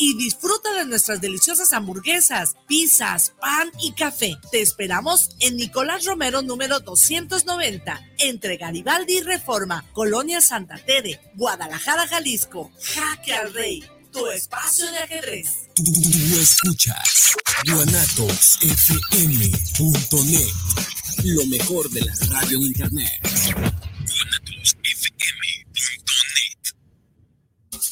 y disfruta de nuestras deliciosas hamburguesas, pizzas, pan y café. Te esperamos en Nicolás Romero número 290, entre Garibaldi y Reforma, Colonia Santa Tere, Guadalajara, Jalisco. Jaque al Rey, tu espacio de ajedrez. Tú escuchas guanatosfm.net, lo mejor de la radio en internet.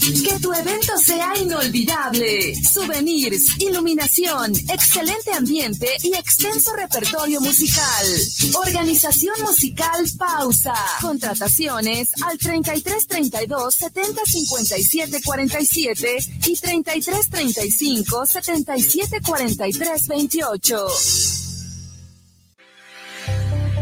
Que tu evento sea inolvidable. Souvenirs, iluminación, excelente ambiente y extenso repertorio musical. Organización musical Pausa. Contrataciones al 33 32 70 57 47 y 33 35 77 43 28.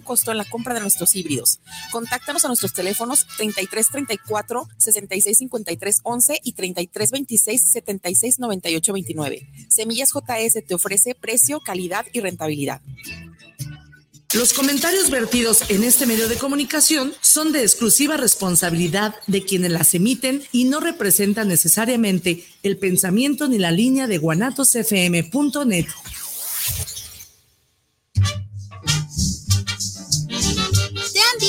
costo en la compra de nuestros híbridos. Contáctanos a nuestros teléfonos 3334 6653 11 y 3326 76 98 29. Semillas JS te ofrece precio, calidad y rentabilidad. Los comentarios vertidos en este medio de comunicación son de exclusiva responsabilidad de quienes las emiten y no representan necesariamente el pensamiento ni la línea de guanatosfm.net.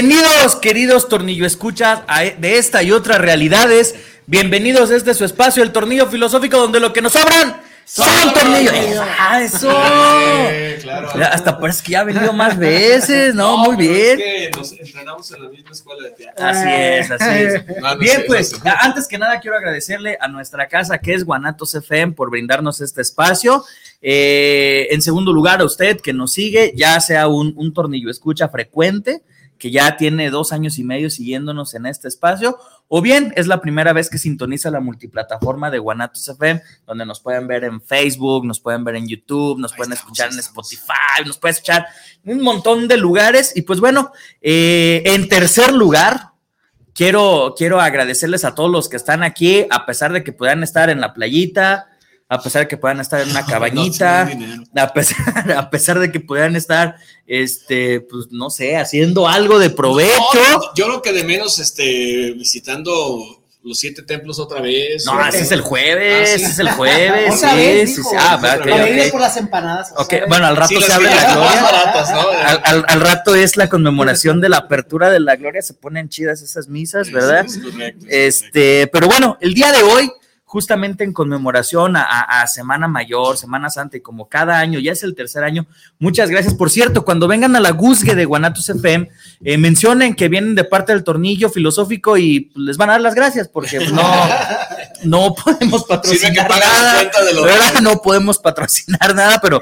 Bienvenidos, queridos tornillo escuchas e, de esta y otras realidades. Bienvenidos a este su espacio, el tornillo filosófico, donde lo que nos sobran son tornillos. ¡Ah, eso! hasta parece que ya ha venido más veces, ¿no? Muy bien. Es que nos entrenamos en la misma escuela de teatro. Así es, así es. bien, pues, antes que nada quiero agradecerle a nuestra casa, que es Guanatos FM, por brindarnos este espacio. Eh, en segundo lugar, a usted que nos sigue, ya sea un, un tornillo escucha frecuente que ya tiene dos años y medio siguiéndonos en este espacio, o bien es la primera vez que sintoniza la multiplataforma de Guanatos FM, donde nos pueden ver en Facebook, nos pueden ver en YouTube, nos pueden escuchar en Spotify, nos pueden escuchar en un montón de lugares. Y pues bueno, eh, en tercer lugar, quiero, quiero agradecerles a todos los que están aquí, a pesar de que puedan estar en la playita, a pesar de que puedan estar en una cabañita, a, pesar, a pesar de que puedan estar, este, pues no sé, haciendo algo de provecho. yo creo que de menos, este, visitando los siete templos otra vez. No, ese es el jueves, Ah, sí. es el jueves. Otra sí, vez, sí, sí. Ah, va, ok, Para ir ok. por las empanadas. Ok, ¿sabes? bueno, al rato Sí, se abre la gloria. baratas, ¿no? Al, al- al rato es la conmemoración de la apertura de la gloria, se ponen chidas esas misas, ¿verdad? Sí, es correcto, es correcto. Este, pero bueno, el día de hoy, justamente en conmemoración a, a- a Semana Mayor, Semana Santa, y como cada año, ya es el tercer año, muchas gracias. Por cierto, cuando vengan a la Guzgue de Guanatos FM, eh, mencionen que vienen de parte del tornillo filosófico y les van a dar las gracias, porque pues, no, no podemos patrocinar nada. cuenta de los ¿verdad? No podemos patrocinar nada, pero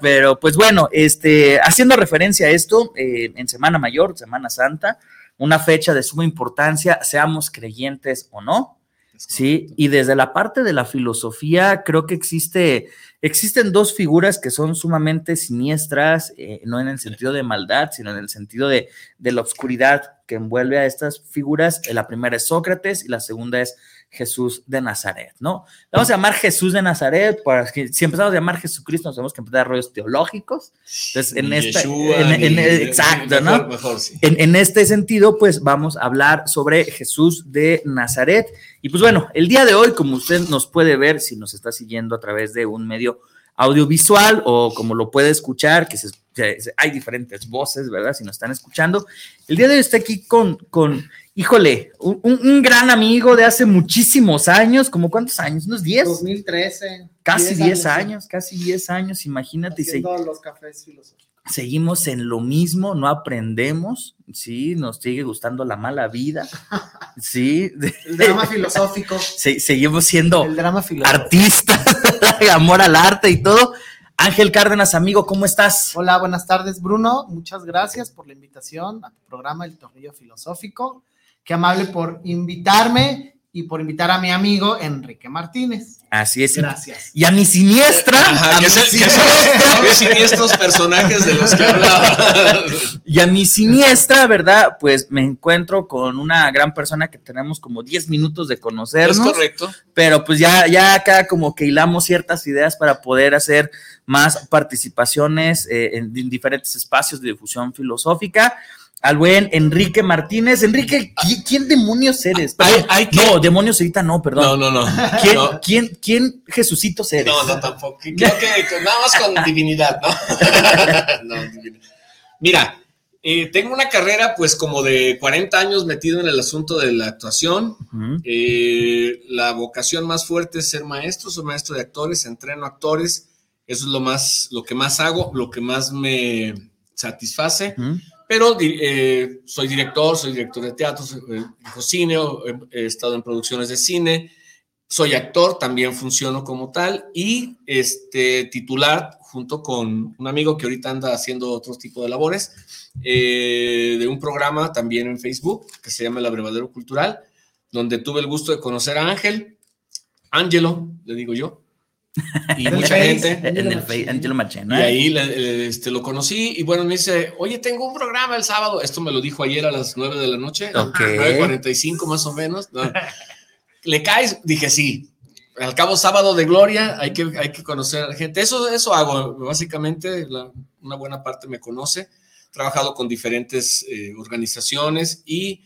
pero pues bueno, este, haciendo referencia a esto, eh, en Semana Mayor, Semana Santa, una fecha de suma importancia, seamos creyentes o no, sí, y desde la parte de la filosofía creo que existe, existen dos figuras que son sumamente siniestras, eh, no en el sentido de maldad, sino en el sentido de, de la oscuridad que envuelve a estas figuras. La primera es Sócrates y la segunda es Jesús de Nazaret, ¿no? Le Vamos a llamar Jesús de Nazaret, para que si empezamos a llamar Jesucristo, nos tenemos que empezar a rollos teológicos. Entonces, en ni- exacto, ¿no? En, en este sentido, pues vamos a hablar sobre Jesús de Nazaret. Y pues bueno, el día de hoy, como usted nos puede ver, si nos está siguiendo a través de un medio audiovisual o como lo puede escuchar, que se- se- hay diferentes voces, ¿verdad? Si nos están escuchando. El día de hoy está aquí con, con híjole, un, un- gran amigo de hace muchísimos años, como cuántos años, unos 10, 2013. casi 10 sí. años, casi 10 años, imagínate. se- los cafés filosóficos. seguimos en lo mismo, no aprendemos, sí, nos sigue gustando la mala vida, sí, El drama filosófico. se- seguimos siendo El drama artistas, amor al arte y todo. Ángel Cárdenas, amigo, ¿cómo estás? Hola, buenas tardes, Bruno. Muchas gracias por la invitación a tu programa El Tornillo Filosófico. Qué amable por invitarme y por invitar a mi amigo Enrique Martínez. Así es. Gracias. Y a mi siniestra, Ajá, a que mi es el- que siniestra- son los siniestros personajes de los que hablaba. y a mi siniestra, ¿verdad? Pues me encuentro con una gran persona que tenemos como 10 minutos de Es conocernos. correcto. pero pues ya, ya acá como que hilamos ciertas ideas para poder hacer más participaciones eh, en, en diferentes espacios de difusión filosófica. Al buen Enrique Martínez. Enrique, ¿qui- ¿quién, demonios eres? Hay- hay que- No, demonios ahorita no, perdón. no, no. ¿Quién, No, quién, quién Jesucitos eres? no, no, tampoco. Creo que nada más con divinidad, ¿no? No, divinidad. Mira, eh, tengo una carrera pues como de 40 años metido en el asunto de la actuación. Eh, la vocación más fuerte es ser maestro, soy maestro de actores, entreno actores, eso es lo más, lo que más hago, lo que más me satisface, Ujú. Pero eh, soy director, soy director de teatro, soy, eh, cine, eh, he estado en producciones de cine, soy actor, también funciono como tal y este titular junto con un amigo que ahorita anda haciendo otro tipo de labores de un programa también en Facebook que se llama El Abrevadero Cultural, donde tuve el gusto de conocer a Ángel, Ángelo, le digo yo, y mucha Face. gente. En el Fe- Angelo Macheno. Y ahí le- este, lo conocí y bueno, me dice, oye, tengo un programa el sábado. Esto me lo dijo ayer a las 9 de la noche, Ok. 9.45 más o menos. ¿no? ¿Le caes? Dije, sí. Al cabo sábado de gloria, hay que, hay que conocer a la gente. Eso, eso hago, básicamente, la- una buena parte me conoce. He trabajado con diferentes eh, organizaciones y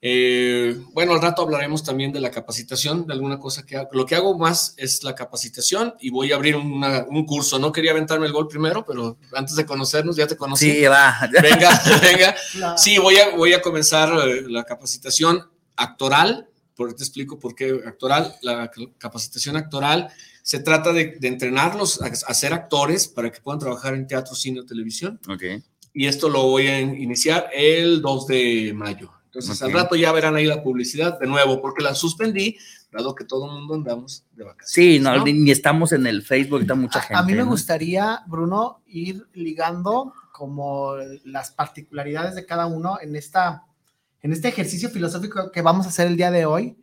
eh, bueno, al rato hablaremos también de la capacitación, de alguna cosa que hago. Lo que hago más es la capacitación y voy a abrir una- un curso. No quería aventarme el gol primero, pero antes de conocernos, ya te conocí. Sí, va. Venga, venga. Sí, voy a, voy a comenzar eh, la capacitación actoral. Por, te explico por qué actoral. La capacitación actoral se trata de, de entrenarlos a, a ser actores para que puedan trabajar en teatro, cine o televisión Ok. y esto lo voy a iniciar el 2 de mayo. Entonces, al Ok. rato ya verán ahí la publicidad de nuevo, porque la suspendí, dado que todo el mundo andamos de vacaciones. Sí, no, Ni, ni estamos en el Facebook, está mucha gente. A, mí me ¿no? gustaría, Bruno, ir ligando como las particularidades de cada uno en, esta, en este ejercicio filosófico que vamos a hacer el día de hoy.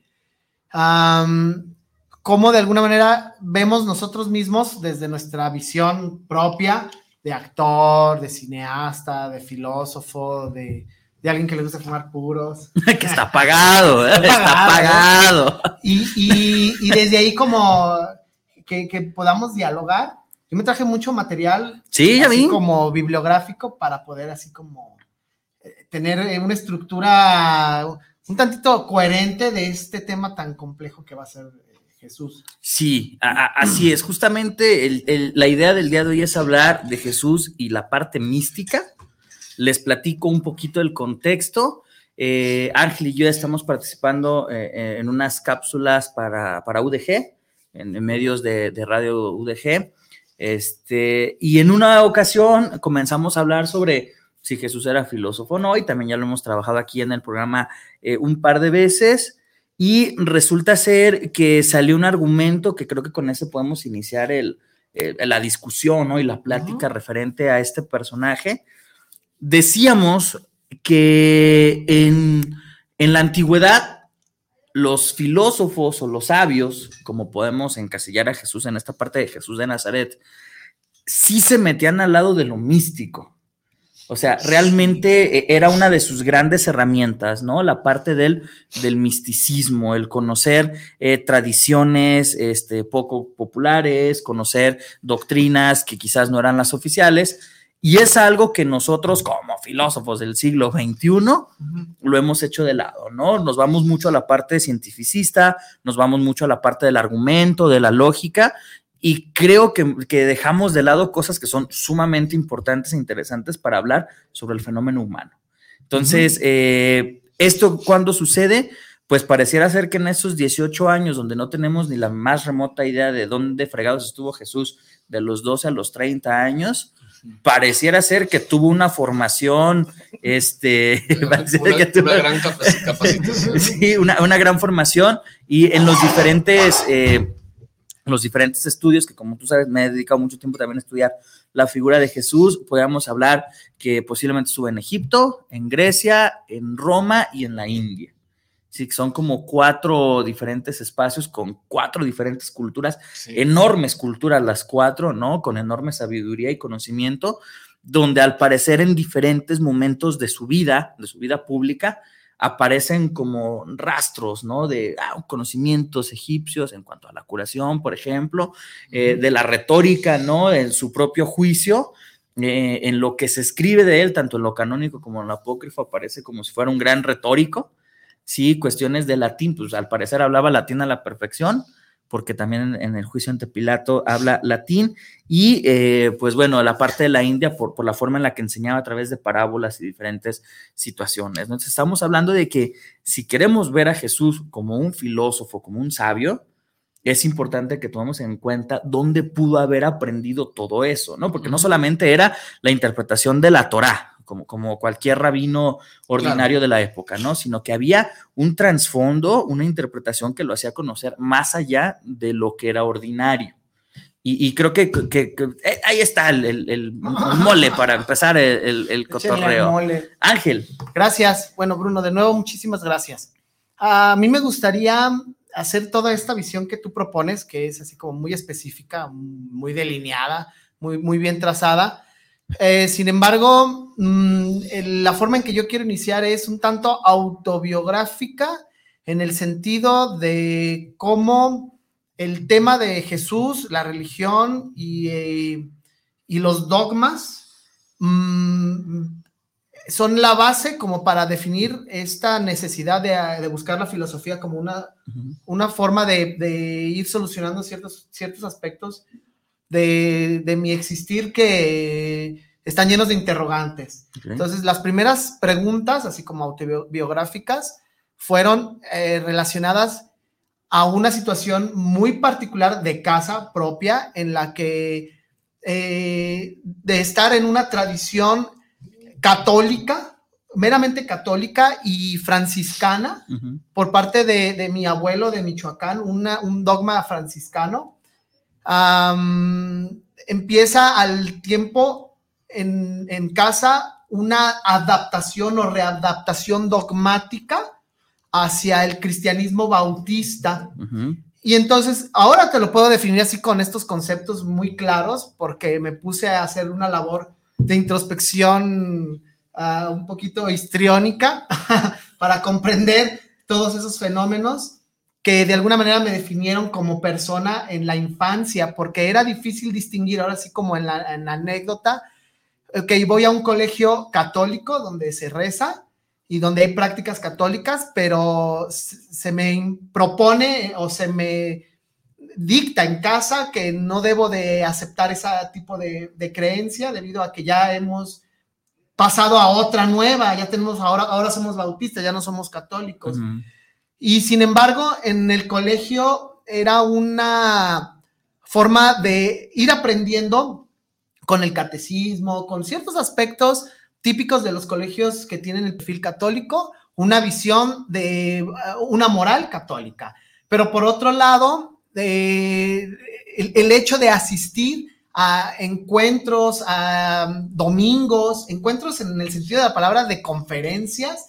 Am, cómo de alguna manera vemos nosotros mismos desde nuestra visión propia de actor, de cineasta, de filósofo, de, de alguien que le gusta fumar puros. que está pagado, ¿eh? está pagado. Y, y- y desde ahí como que, que podamos dialogar. Yo me traje mucho material Sí, ya así vi. como bibliográfico para poder así como eh, tener eh, una estructura un tantito coherente de este tema tan complejo que va a ser eh, Jesús. Sí, así es. Justamente la idea del día de hoy es hablar de Jesús y la parte mística. Les platico un poquito el contexto. Eh, Ángel y yo estamos participando eh, en unas cápsulas para, para UDG, en, medios de, de, radio UDG. Este, y en una ocasión comenzamos a hablar sobre si Jesús era filósofo o no, y también ya lo hemos trabajado aquí en el programa eh, un par de veces. Y resulta ser que salió un argumento que creo que con ese podemos iniciar el, la discusión ¿no? y la plática referente a este personaje. Decíamos que en, en la antigüedad los filósofos o los sabios, como podemos encasillar a Jesús en esta parte de Jesús de Nazaret, sí se metían al lado de lo místico. O sea, realmente eh, era una de sus grandes herramientas, ¿no? La parte del, del misticismo, el conocer eh, tradiciones este, poco populares, conocer doctrinas que quizás no eran las oficiales. Y es algo que nosotros como filósofos del siglo XXI lo hemos hecho de lado, ¿no? Nos vamos mucho a la parte cientificista, nos vamos mucho a la parte del argumento, de la lógica, y creo que, dejamos de lado cosas que son sumamente importantes e interesantes para hablar sobre el fenómeno humano. Entonces, eh, ¿esto cuándo sucede? Pues pareciera ser que en esos 18 años donde no tenemos ni la más remota idea de dónde fregados estuvo Jesús de los 12 a los 30 años, pareciera ser que tuvo una formación, este, una, gran capacitación. sí, una, una, gran formación y en los diferentes... Eh, los diferentes estudios, que como tú sabes, me he dedicado mucho tiempo también a estudiar la figura de Jesús, podríamos hablar que posiblemente estuvo en Egipto, en Grecia, en Roma y en la India. Sí, son como cuatro diferentes espacios con cuatro diferentes culturas, enormes culturas las cuatro, ¿no? Con enorme sabiduría y conocimiento, donde al parecer en diferentes momentos de su vida, de su vida pública, aparecen como rastros, ¿no? De ah, conocimientos egipcios en cuanto a la curación, por ejemplo, eh, de la retórica, ¿no? En su propio juicio, eh, en lo que se escribe de él, tanto en lo canónico como en lo apócrifo, aparece como si fuera un gran retórico, sí, cuestiones de latín, pues al parecer hablaba latín a la perfección, porque también en, el juicio ante Pilato habla latín, y eh, pues bueno, la parte de la India por, por, la forma en la que enseñaba a través de parábolas y diferentes situaciones. Entonces estamos hablando de que si queremos ver a Jesús como un filósofo, como un sabio, es importante que tomemos en cuenta dónde pudo haber aprendido todo eso, ¿no? Porque no solamente era la interpretación de la Torá, como, como cualquier rabino ordinario de la época, ¿no? Sino que había un trasfondo, una interpretación que lo hacía conocer más allá de lo que era ordinario. Y, creo que, eh, ahí está el, mole para empezar el, el cotorreo. Ángel. Gracias. Bueno, Bruno, de nuevo, muchísimas gracias. A mí me gustaría hacer toda esta visión que tú propones, que es así como muy específica, muy delineada, muy, muy bien trazada, eh, sin embargo, mm, la forma en que yo quiero iniciar es un tanto autobiográfica en el sentido de cómo el tema de Jesús, la religión y, eh, los dogmas mm, son la base como para definir esta necesidad de, buscar la filosofía como una, una forma de, ir solucionando ciertos, ciertos aspectos de, mi existir que están llenos de interrogantes. Entonces, las primeras preguntas, así como autobiográficas, fueron eh, relacionadas a una situación muy particular de casa propia en la que eh, de estar en una tradición católica, meramente católica y franciscana, por parte de, mi abuelo de Michoacán, un dogma franciscano, empieza al tiempo en, casa una adaptación o readaptación dogmática hacia el cristianismo bautista. Y entonces, ahora te lo puedo definir así con estos conceptos muy claros, porque me puse a hacer una labor de introspección ah, un poquito histriónica para comprender todos esos fenómenos que de alguna manera me definieron como persona en la infancia, porque era difícil distinguir, ahora sí como en la, anécdota, que voy a un colegio católico donde se reza y donde hay prácticas católicas, pero se me propone o se me dicta en casa que no debo de aceptar ese tipo de, creencia debido a que ya hemos pasado a otra nueva, ya tenemos ahora, ahora somos bautistas, ya no somos católicos. Y sin embargo, en el colegio era una forma de ir aprendiendo con el catecismo, con ciertos aspectos típicos de los colegios que tienen el perfil católico, una visión de uh, una moral católica. Pero por otro lado, el, hecho de asistir a encuentros, a domingos, encuentros en el sentido de la palabra de conferencias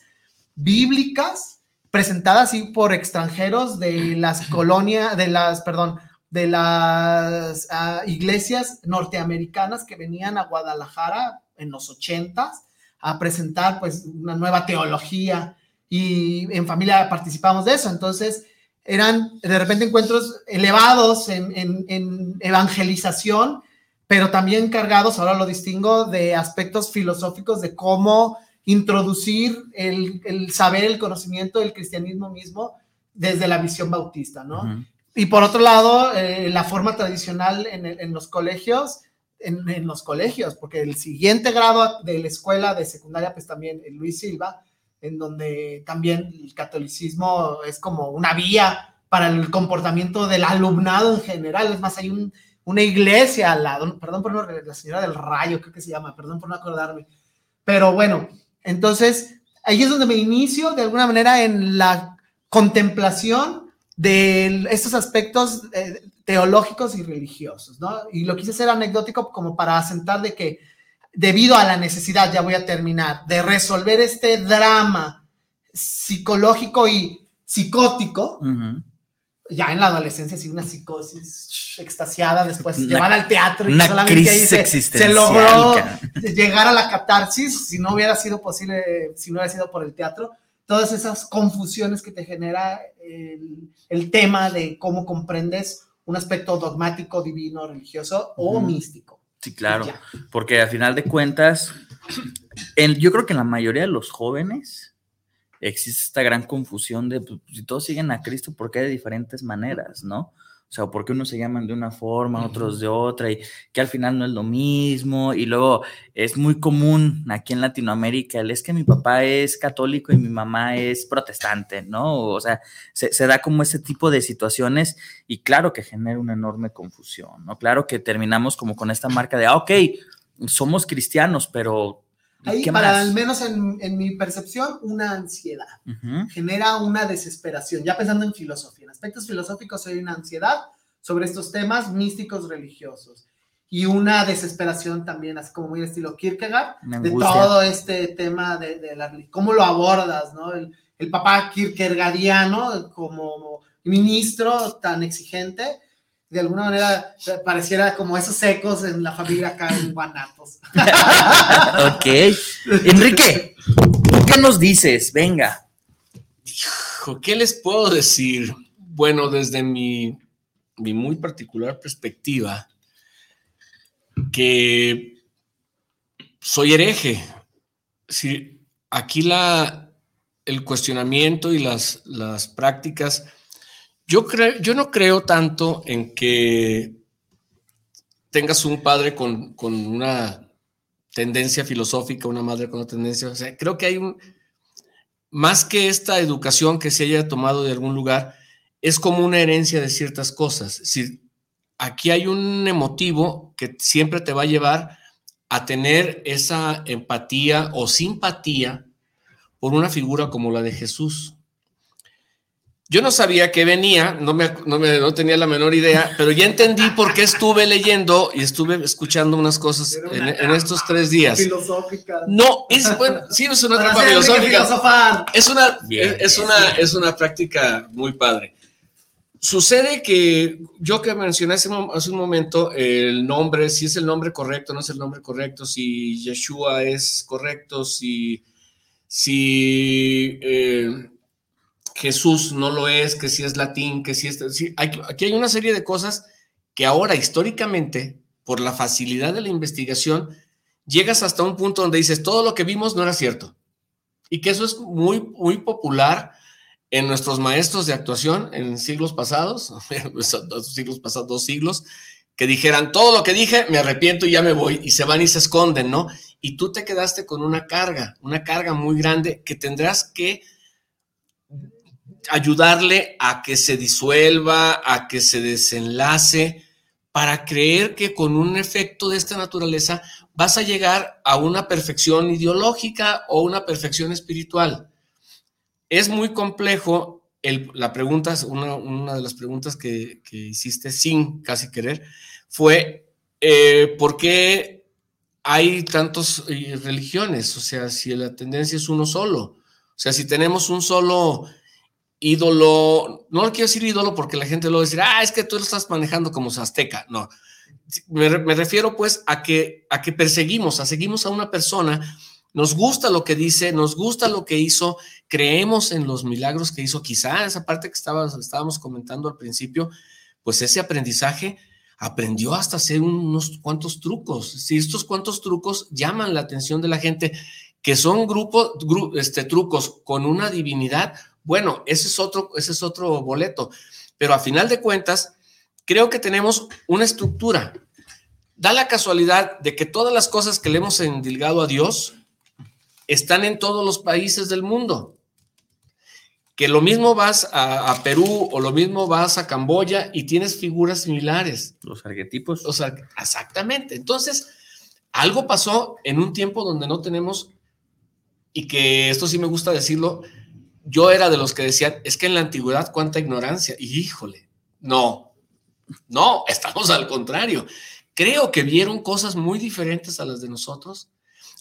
bíblicas presentadas por extranjeros de las colonias, de las, perdón, de las ah, iglesias norteamericanas que venían a Guadalajara en los ochentas a presentar pues una nueva teología y en familia participamos de eso. Entonces eran de repente encuentros elevados en, evangelización, pero también cargados, ahora lo distingo, de aspectos filosóficos de cómo introducir el, saber, el conocimiento del cristianismo mismo desde la visión bautista, ¿no? Y por otro lado, eh, la forma tradicional en, en los colegios en, los colegios, porque el siguiente grado de la escuela de secundaria, pues también Luis Silva, en donde también el catolicismo es como una vía para el comportamiento del alumnado en general. Es más, hay una iglesia al lado, perdón por no, la señora del rayo, creo que se llama, perdón por no acordarme. Pero bueno, entonces ahí es donde me inicio de alguna manera en la contemplación de estos aspectos eh, teológicos y religiosos, ¿no? Y lo quise hacer anecdótico como para asentar de que debido a la necesidad, ya voy a terminar, de resolver este drama psicológico y psicótico, ya en la adolescencia, sí, una psicosis extasiada, después llevar al teatro y solamente ahí se, logró llegar a la catarsis, si no hubiera sido posible, si no hubiera sido por el teatro, todas esas confusiones que te genera el, el tema de cómo comprendes un aspecto dogmático, divino, religioso o místico. Sí, claro, porque al final de cuentas, yo creo que la mayoría de los jóvenes existe esta gran confusión de pues, si todos siguen a Cristo, ¿por qué de diferentes maneras, no? O sea, porque unos se llaman de una forma, otros de otra, y que al final no es lo mismo. Y luego es muy común aquí en Latinoamérica, el es que mi papá es católico y mi mamá es protestante, ¿no? O sea, se, se da como ese tipo de situaciones y claro que genera una enorme confusión, ¿no? Claro que terminamos como con esta marca de, ah, ok, somos cristianos, pero Ahí, para al menos en, en, mi percepción, una ansiedad. Genera una desesperación. Ya pensando en filosofía, en aspectos filosóficos hay una ansiedad sobre estos temas místicos religiosos. Y una desesperación también, así como muy estilo Kierkegaard, de todo este tema de, de, la, cómo lo abordas, ¿no? El, el papá Kierkegaardiano como ministro tan exigente, de alguna manera pareciera como esos ecos en la familia acá en Guanatos. ok. Enrique, ¿qué nos dices? Venga. ¿Qué les puedo decir? Bueno, desde mi, mi muy particular perspectiva, que soy hereje. Si aquí la, el cuestionamiento y las, las prácticas yo, creo, yo no creo tanto en que tengas un padre con, una tendencia filosófica, una madre con una tendencia. O sea, creo que hay un. Más que esta educación que se haya tomado de algún lugar, es como una herencia de ciertas cosas. Si aquí hay un emotivo que siempre te va a llevar a tener esa empatía o simpatía por una figura como la de Jesús. Yo no sabía que venía, no, me, no, tenía la menor idea, pero ya entendí por qué estuve leyendo y estuve escuchando unas cosas en, estos tres días. Filosófica. No, es bueno, sí, es una trampa filosófica. Es una, es, una, es una práctica muy padre. Sucede que yo que mencioné hace, un momento el nombre, si es el nombre correcto, no es el nombre correcto, si Yeshua es correcto, si, si eh, Jesús no lo es, que si es latín, que si es... aquí hay una serie de cosas que ahora históricamente, por la facilidad de la investigación, llegas hasta un punto donde dices, todo lo que vimos no era cierto. Y que eso es muy, muy popular en nuestros maestros de actuación en siglos pasados, dos siglos pasados, dos siglos, que dijeran todo lo que dije, me arrepiento y ya me voy, y se van y se esconden, ¿no? Y tú te quedaste con una carga, una carga muy grande que tendrás que ayudarle a que se disuelva, a que se desenlace, para creer que con un efecto de esta naturaleza vas a llegar a una perfección ideológica o una perfección espiritual. Es muy complejo, la pregunta, una, una de las preguntas que, hiciste sin casi querer, fue eh, ¿por qué hay tantas eh, religiones? O sea, si la tendencia es uno solo. O sea, si tenemos un solo ídolo, no lo quiero decir ídolo porque la gente lo va decir, ah, es que tú lo estás manejando como azteca. No, me, refiero pues a que, a que perseguimos, a seguimos a una persona, nos gusta lo que dice, nos gusta lo que hizo, creemos en los milagros que hizo, quizá esa parte que estábamos comentando al principio, pues ese aprendizaje aprendió hasta hacer unos cuantos trucos. Si estos cuantos trucos llaman la atención de la gente, que son grupos, este, trucos con una divinidad, bueno, ese es otro, ese es otro boleto. Pero a final de cuentas, creo que tenemos una estructura. Da la casualidad de que todas las cosas que le hemos endilgado a Dios están en todos los países del mundo. Que lo mismo vas a, Perú o lo mismo vas a Camboya y tienes figuras similares. Los arquetipos. O sea, exactamente. Entonces, algo pasó en un tiempo donde no tenemos, y que esto sí me gusta decirlo, yo era de los que decían, es que en la antigüedad cuánta ignorancia. Y híjole, no, no, estamos al contrario. Creo que vieron cosas muy diferentes a las de nosotros.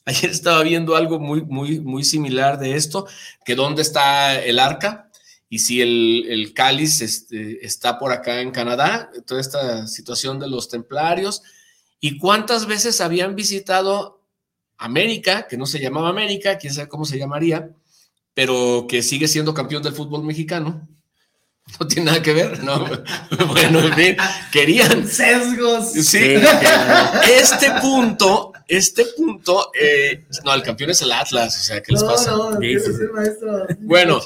Ayer estaba viendo algo muy, muy, muy similar de esto, que dónde está el arca y si el, el cáliz este, está por acá en Canadá, toda esta situación de los templarios, y cuántas veces habían visitado América, que no se llamaba América, quién sabe cómo se llamaría, pero que sigue siendo campeón del fútbol mexicano. No tiene nada que ver, ¿no? bueno, en fin, querían. Sesgos. Sí, este punto, este punto, eh, no, el campeón es el Atlas, o sea, ¿qué les pasa? No, no, maestro. Bueno,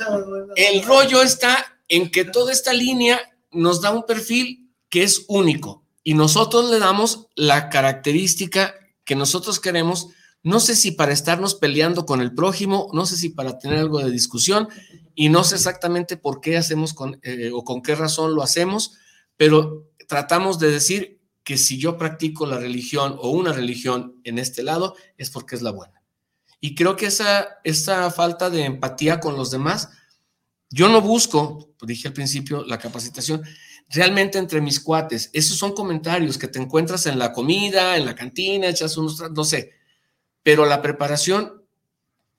el rollo está en que toda esta línea nos da un perfil que es único y nosotros le damos la característica que nosotros queremos no sé si para estarnos peleando con el prójimo, no sé si para tener algo de discusión y no sé exactamente por qué hacemos con, eh, o con qué razón lo hacemos, pero tratamos de decir que si yo practico la religión o una religión en este lado es porque es la buena. Y creo que esa, esa falta de empatía con los demás, yo no busco, dije al principio, la capacitación, realmente entre mis cuates. Esos son comentarios que te encuentras en la comida, en la cantina, echas unos, no sé, pero la preparación,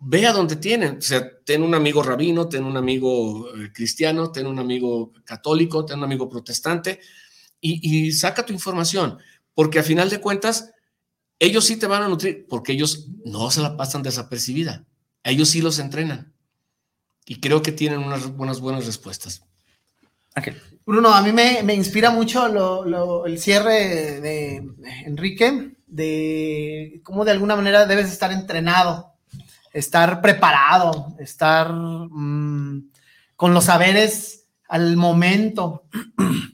ve a donde tienen. O sea, ten un amigo rabino, ten un amigo eh, cristiano, ten un amigo católico, ten un amigo protestante y, saca tu información, porque a final de cuentas, ellos sí te van a nutrir, porque ellos no se la pasan desapercibida. Ellos sí los entrenan. Y creo que tienen unas buenas, buenas respuestas. Bruno, a mí me, inspira mucho el cierre de Enrique, de cómo de alguna manera debes estar entrenado, estar preparado, estar mm, con los saberes al momento.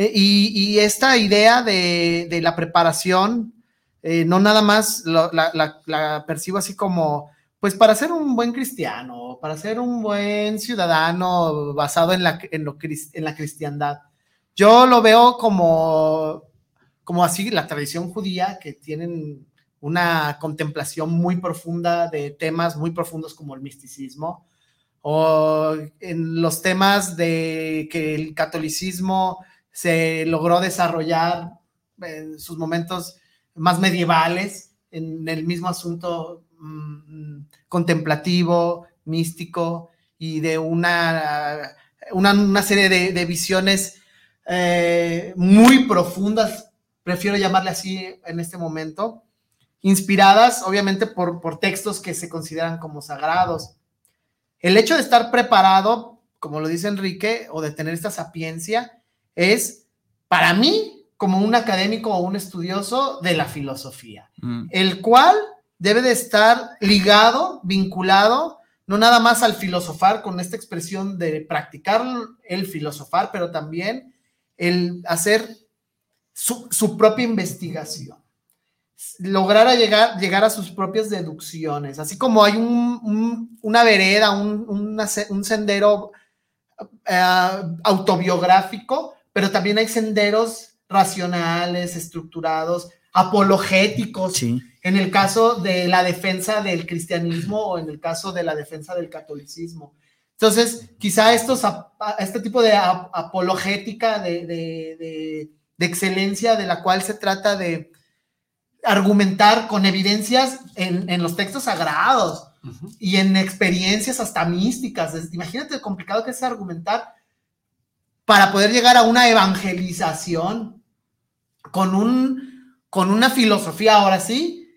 E, y, esta idea de, la preparación, eh, no nada más la, percibo así como, pues para ser un buen cristiano, para ser un buen ciudadano basado en la, en, en la cristiandad. Yo lo veo como como así la tradición judía, que tienen una contemplación muy profunda de temas muy profundos como el misticismo, o en los temas de que el catolicismo se logró desarrollar en sus momentos más medievales, en el mismo asunto mm, contemplativo, místico y de una, una, serie de, visiones eh, muy profundas prefiero llamarle así en este momento, inspiradas obviamente por, por textos que se consideran como sagrados. El hecho de estar preparado, como lo dice Enrique, o de tener esta sapiencia, es para mí como un académico o un estudioso de la filosofía, mm. el cual debe de estar ligado, vinculado no nada más al filosofar con esta expresión de practicar el filosofar, pero también el hacer su, propia investigación, lograr llegar, llegar a sus propias deducciones, así como hay una vereda, un, sendero eh, autobiográfico, pero también hay senderos racionales, estructurados, apologéticos. En el caso de la defensa del cristianismo o en el caso de la defensa del catolicismo. Entonces, quizá estos, este tipo de apologética, de, excelencia, de la cual se trata de argumentar con evidencias en, los textos sagrados y en experiencias hasta místicas. Imagínate lo complicado que es argumentar para poder llegar a una evangelización con un con una filosofía ahora sí,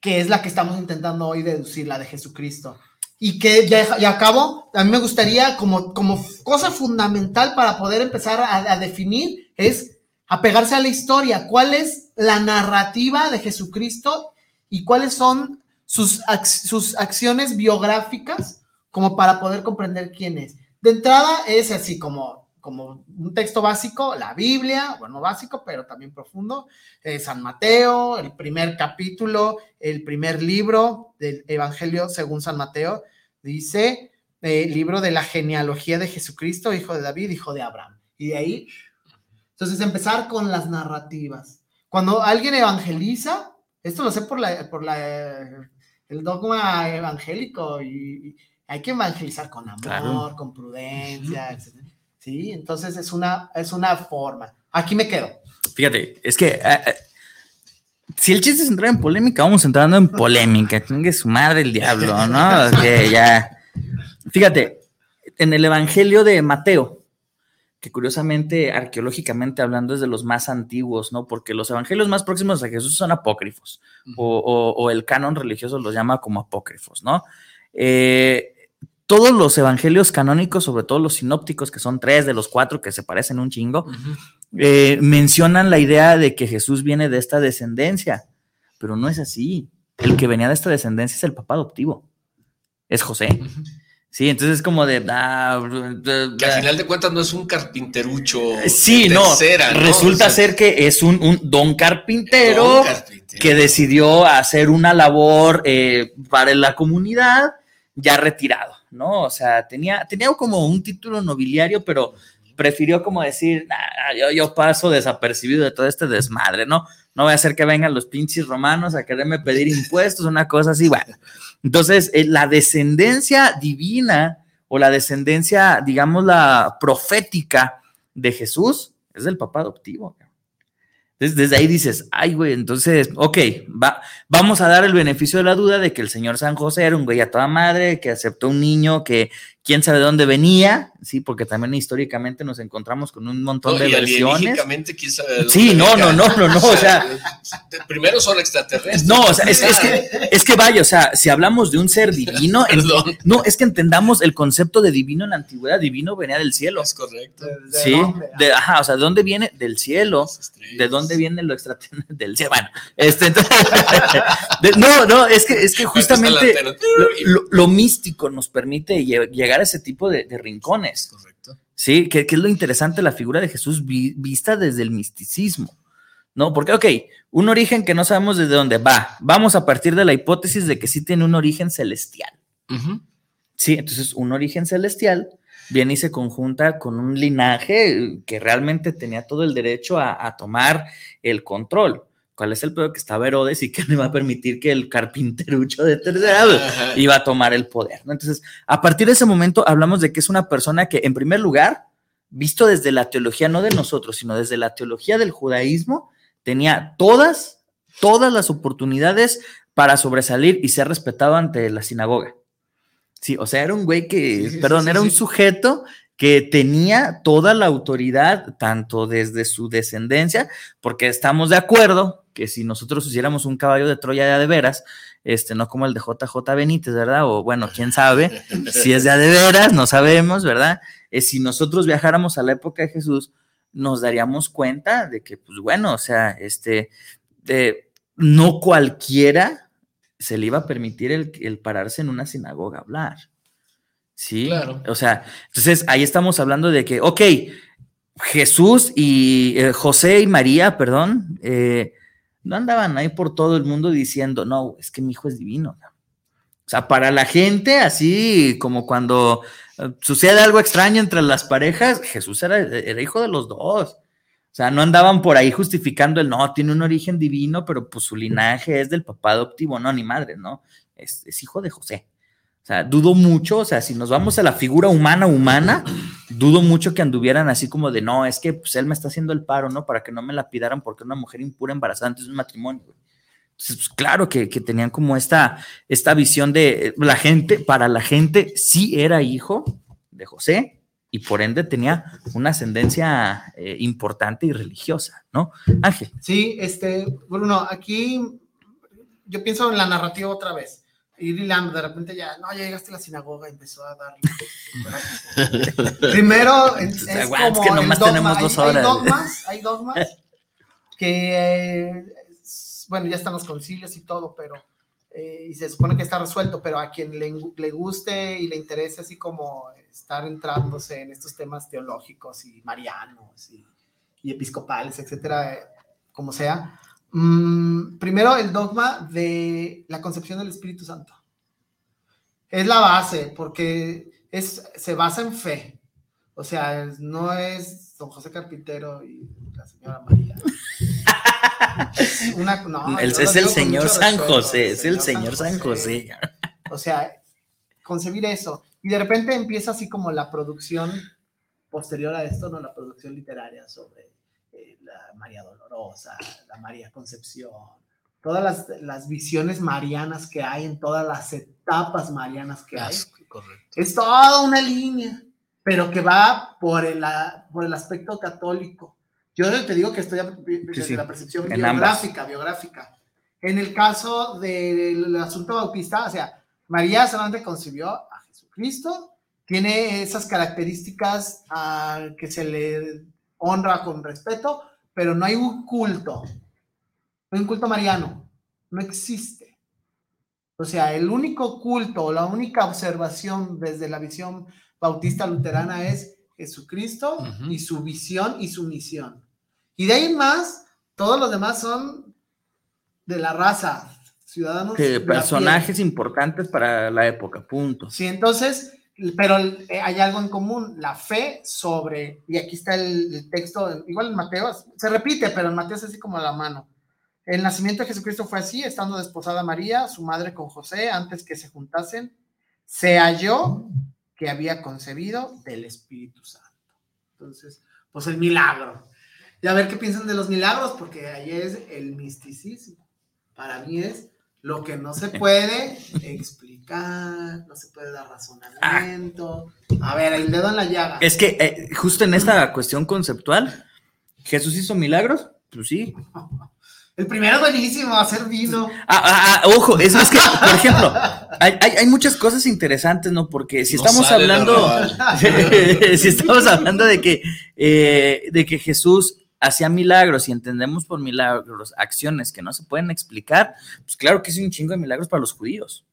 que es la que estamos intentando hoy deducir, la de Jesucristo. Y que ya, ya acabo, a mí me gustaría como, como cosa fundamental para poder empezar a, definir es apegarse a la historia, cuál es la narrativa de Jesucristo y cuáles son sus, sus acciones biográficas como para poder comprender quién es. De entrada es así como como un texto básico, la Biblia, bueno, básico, pero también profundo, eh, San Mateo, el primer capítulo, el primer libro del Evangelio según San Mateo, dice, eh, libro de la genealogía de Jesucristo, hijo de David, hijo de Abraham. Y de ahí, entonces empezar con las narrativas. Cuando alguien evangeliza, esto lo sé por, la, por la, el dogma evangélico y, hay que evangelizar con amor, con prudencia, etc. ¿sí? Entonces es una, es una forma. Aquí me quedo. Fíjate, es que eh, eh, si el chiste es entrar en polémica, vamos entrando en polémica. Tenga su madre el diablo, ¿no? que ya. Fíjate, en el Evangelio de Mateo, que curiosamente, arqueológicamente hablando, es de los más antiguos, ¿no? Porque los evangelios más próximos a Jesús son apócrifos, o, o, el canon religioso los llama como apócrifos, ¿no? Eh, todos los evangelios canónicos, sobre todo los sinópticos, que son tres de los cuatro que se parecen un chingo, eh, mencionan la idea de que Jesús viene de esta descendencia, pero no es así. El que venía de esta descendencia es el papá adoptivo, es José. Sí, entonces es como de. Ah, que al final de cuentas no es un carpinterucho. Sí, no. Resulta ser que es un, don, carpintero que decidió hacer una labor eh, para la comunidad ya retirado. ¿no? O sea, tenía, tenía como un título nobiliario, pero prefirió como decir, yo, paso desapercibido de todo este desmadre, ¿no? No voy a hacer que vengan los pinches romanos a quererme pedir impuestos, una cosa así, bueno. Entonces, eh, la descendencia divina o la descendencia, digamos, la profética de Jesús es del papá adoptivo. Desde, ahí dices, ay, güey, entonces, ok, va, vamos a dar el beneficio de la duda de que el señor San José era un güey a toda madre, que aceptó un niño que quién sabe de dónde venía, sí, porque también históricamente nos encontramos con un montón de versiones. quién sabe sí, no, no, no, no, no, o sea, primero son extraterrestres. No, o sea, es, que, es que vaya, o sea, si hablamos de un ser divino, no, es que entendamos el concepto de divino en la antigüedad, divino venía del cielo. Es correcto. sí, de, ajá, o sea, ¿de dónde viene? Del cielo. ¿De dónde viene lo extraterrestre? Del cielo. Bueno, este, no, no, es que, es que justamente lo místico nos permite llegar ese tipo de, rincones. Correcto. Sí, que, es lo interesante la figura de Jesús vista desde el misticismo. ¿No? Porque, ok, un origen que no sabemos desde dónde va. Vamos a partir de la hipótesis de que sí tiene un origen celestial. Sí, entonces un origen celestial viene y se conjunta con un linaje que realmente tenía todo el derecho a tomar el control. ¿Cuál es el peor que estaba Herodes y que no iba a permitir que el carpinterucho de tercera iba a tomar el poder? Entonces, a partir de ese momento hablamos de que es una persona que, en primer lugar, visto desde la teología, no de nosotros, sino desde la teología del judaísmo, tenía todas, todas las oportunidades para sobresalir y ser respetado ante la sinagoga. Sí, o sea, era un güey que, perdón, era un sujeto que tenía toda la autoridad, tanto desde su descendencia, porque estamos de acuerdo que si nosotros hiciéramos un caballo de Troya de, de veras, este, no como el de JJ Benítez, ¿verdad? O bueno, quién sabe, si es de de veras, no sabemos, ¿verdad? Eh, si nosotros viajáramos a la época de Jesús, nos daríamos cuenta de que, pues bueno, o sea, este, no cualquiera se le iba a permitir el, el pararse en una sinagoga a hablar. Sí, claro. O sea, entonces ahí estamos hablando de que, ok, Jesús y eh, José y María, perdón, eh, no andaban ahí por todo el mundo diciendo, no, es que mi hijo es divino. O sea, para la gente, así como cuando eh, sucede algo extraño entre las parejas, Jesús era, era, hijo de los dos. O sea, no andaban por ahí justificando el no, tiene un origen divino, pero pues su linaje es del papá adoptivo, no, ni madre, ¿no? Es, es hijo de José. O sea, dudo mucho, o sea, si nos vamos a la figura humana, humana, dudo mucho que anduvieran así como de no, es que pues él me está haciendo el paro, ¿no? Para que no me la pidaran porque una mujer impura embarazada antes un matrimonio. Entonces, pues, claro que, que, tenían como esta, esta visión de la gente, para la gente sí era hijo de José y por ende tenía una ascendencia eh, importante y religiosa, ¿no? Ángel. Sí, este, Bruno, aquí yo pienso en la narrativa otra vez. Y de repente ya, no, ya llegaste a la sinagoga y empezó a dar. Primero, es, como que nomás tenemos dos horas. Hay dogmas, hay dogmas que bueno, ya están los concilios y todo, pero, eh, y se supone que está resuelto, pero a quien le, le, guste y le interese así como estar entrándose en estos temas teológicos y marianos y, y episcopales, etcétera, eh, como sea, mmm, primero el dogma de la concepción del Espíritu Santo. Es la base, porque es, se basa en fe. O sea, no es don José Carpintero y la señora María. es el señor San José, es el señor San José. O sea, concebir eso. Y de repente empieza así como la producción posterior a esto, ¿no? La producción literaria sobre la María Dolorosa, la María Concepción, todas las, las, visiones marianas que hay en todas las etapas marianas que hay. Es toda una línea, pero que va por el, por el aspecto católico. Yo te digo que estoy desde la percepción biográfica, biográfica. En el caso del asunto bautista, o sea, María solamente concibió a Jesucristo, tiene esas características uh, que se le honra con respeto, pero no hay un culto, no hay un culto mariano, no existe. O sea, el único culto o la única observación desde la visión bautista luterana es Jesucristo uh -huh. y su visión y su misión. Y de ahí más, todos los demás son de la raza, ciudadanos. Que personajes importantes para la época, punto. Sí, entonces, pero eh, hay algo en común, la fe sobre, y aquí está el, texto, igual en Mateo, se repite, pero en Mateo es así como a la mano. El nacimiento de Jesucristo fue así, estando desposada María, su madre con José, antes que se juntasen, se halló que había concebido del Espíritu Santo. Entonces, pues el milagro y a ver qué piensan de los milagros, porque ahí es el misticismo. Para mí es lo que no se puede explicar, no se puede dar razonamiento. A ver, el dedo en la llaga. Es que eh, justo en esta cuestión conceptual, ¿Jesús hizo milagros? Pues sí. El primero es buenísimo, hacer vino. Ah, ah, ah, ojo, eso es que, por ejemplo, hay, hay, hay, muchas cosas interesantes, ¿no? Porque si no estamos hablando, si estamos hablando de que, eh, de que Jesús hacía milagros y entendemos por milagros acciones que no se pueden explicar, pues claro que es un chingo de milagros para los judíos,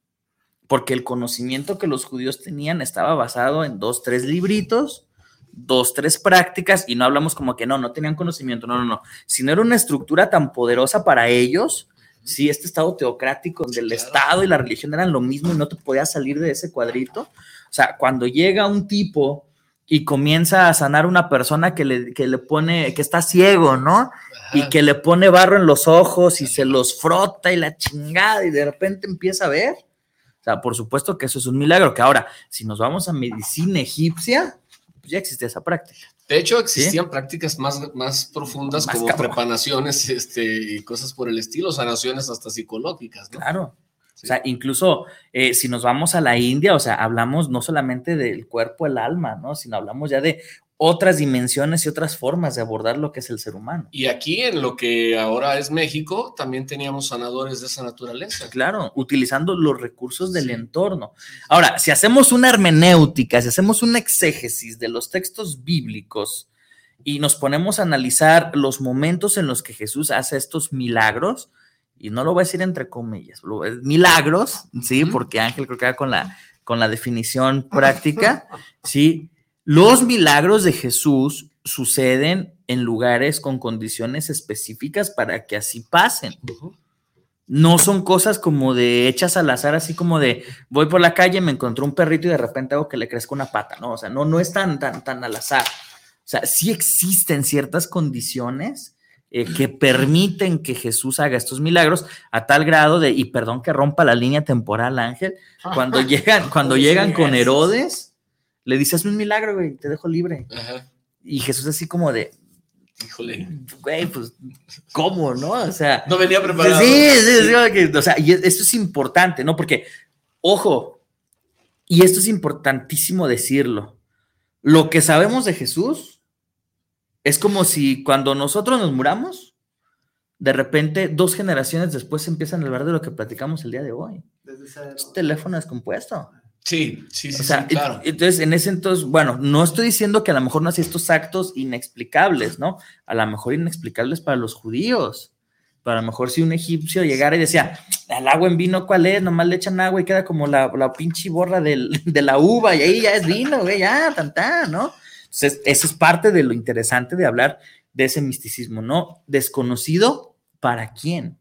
porque el conocimiento que los judíos tenían estaba basado en dos, tres libritos, dos, tres prácticas, y no hablamos como que no, no tenían conocimiento, no, no, no, sino era una estructura tan poderosa para ellos, sí, este estado teocrático donde el Estado y la religión eran lo mismo y no te podías salir de ese cuadrito, o sea, cuando llega un tipo y comienza a sanar una persona que le, que le pone, que está ciego, ¿no? Ajá. Y que le pone barro en los ojos y se los frota y la chingada y de repente empieza a ver. O sea, por supuesto que eso es un milagro, que ahora, si nos vamos a medicina egipcia, pues ya existía esa práctica. De hecho, existían ¿Sí? prácticas más, más profundas más como cabrón. prepanaciones este, y cosas por el estilo, sanaciones hasta psicológicas, ¿no? Claro. Sí. O sea, incluso eh, si nos vamos a la India, o sea, hablamos no solamente del cuerpo, el alma, ¿no? Sino hablamos ya de otras dimensiones y otras formas de abordar lo que es el ser humano. Y aquí en lo que ahora es México, también teníamos sanadores de esa naturaleza. Claro, utilizando los recursos del sí. entorno. Ahora, si hacemos una hermenéutica, si hacemos una exégesis de los textos bíblicos y nos ponemos a analizar los momentos en los que Jesús hace estos milagros, y no lo voy a decir entre comillas, milagros, ¿sí? Porque Ángel creo que va con la con la definición práctica, ¿sí? Los milagros de Jesús suceden en lugares con condiciones específicas para que así pasen. No son cosas como de hechas al azar, así como de voy por la calle, me encontré un perrito y de repente hago que le crezca una pata, ¿no? O sea, no, no es tan, tan, tan al azar. O sea, sí existen ciertas condiciones eh, que permiten que Jesús haga estos milagros a tal grado de, y perdón que rompa la línea temporal, Ángel, cuando llegan, cuando llegan con Herodes, le dices un milagro, güey, te dejo libre. Y Jesús así como de, Híjole. Güey, pues, ¿cómo, no? O sea. No venía preparado. Sí, sí, sí. o sea, y esto es importante, ¿no? Porque, ojo, y esto es importantísimo decirlo. Lo que sabemos de Jesús es como si cuando nosotros nos muramos, de repente, dos generaciones después empiezan a hablar de lo que platicamos el día de hoy. Desde ese... teléfono descompuesto. Sí, sí, sí, claro. Entonces, en ese entonces, bueno, no estoy diciendo que a lo mejor no hacía estos actos inexplicables, ¿no? A lo mejor inexplicables para los judíos. Para lo mejor si un egipcio llegara y decía, el agua en vino, ¿cuál es? Nomás le echan agua y queda como la, la pinche borra del, de la uva y ahí ya es vino, güey, ya, tanta, ¿no? Entonces, eso es parte de lo interesante de hablar de ese misticismo, ¿no? Desconocido para quién.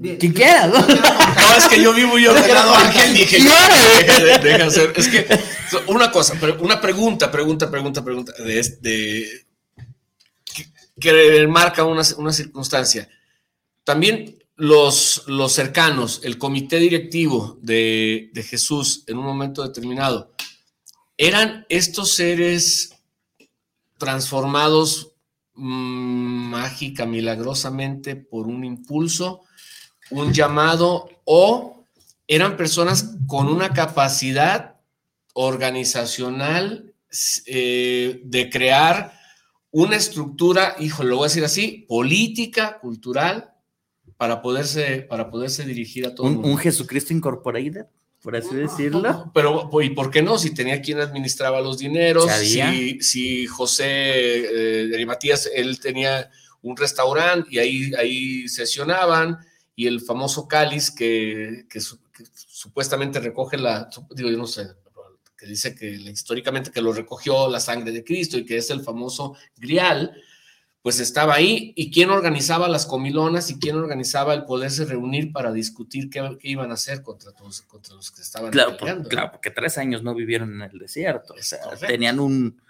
¿Quién quiera, ¿no? No, es que yo vivo yo ordenado Ángel dije, deja, deja hacer. Es que una cosa, una pregunta, pregunta, pregunta, pregunta, de, de que, marca una, una, circunstancia. También los, los cercanos, el comité directivo de, de Jesús en un momento determinado, ¿eran estos seres transformados mm, mágica, milagrosamente por un impulso? un llamado o eran personas con una capacidad organizacional eh, de crear una estructura, hijo, lo voy a decir así, política, cultural, para poderse, para poderse dirigir a todo ¿Un, un Jesucristo Incorporated, por así decirlo. Pero, ¿y por qué no? Si tenía quien administraba los dineros, si, si, José eh, de Matías, él tenía un restaurante y ahí, ahí sesionaban, y el famoso cáliz que, supuestamente recoge la, digo, yo no sé, que dice que históricamente que lo recogió la sangre de Cristo y que es el famoso grial, pues estaba ahí. ¿Y quién organizaba las comilonas y quién organizaba el poderse reunir para discutir qué, iban a hacer contra, todos, contra los que estaban claro, claro, porque tres años no vivieron en el desierto. O sea, tenían un,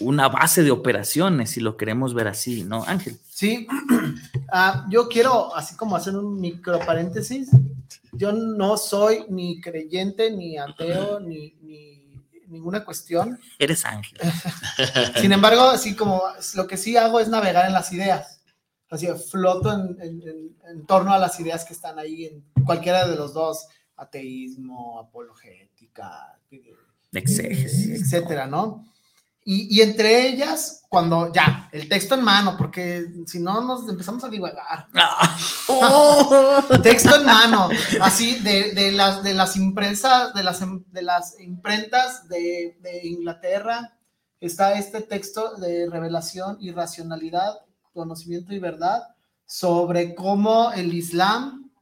una base de operaciones, si lo queremos ver así, ¿no, Ángel? Sí, ah, yo quiero así como hacer un micro paréntesis. Yo no soy ni creyente, ni ateo, ni, ninguna cuestión. Eres ángel. Sin embargo, así como lo que sí hago es navegar en las ideas. Así floto en, torno a las ideas que están ahí en cualquiera de los dos, ateísmo, apologética, exégesis, etcétera, ¿no? Y, entre ellas, cuando ya, el texto en mano, porque si no nos empezamos a divagar. Ah. texto en mano, así de, las, de las impresas, de las, de las imprentas de, Inglaterra, está este texto de revelación y racionalidad, conocimiento y verdad, sobre cómo el Islam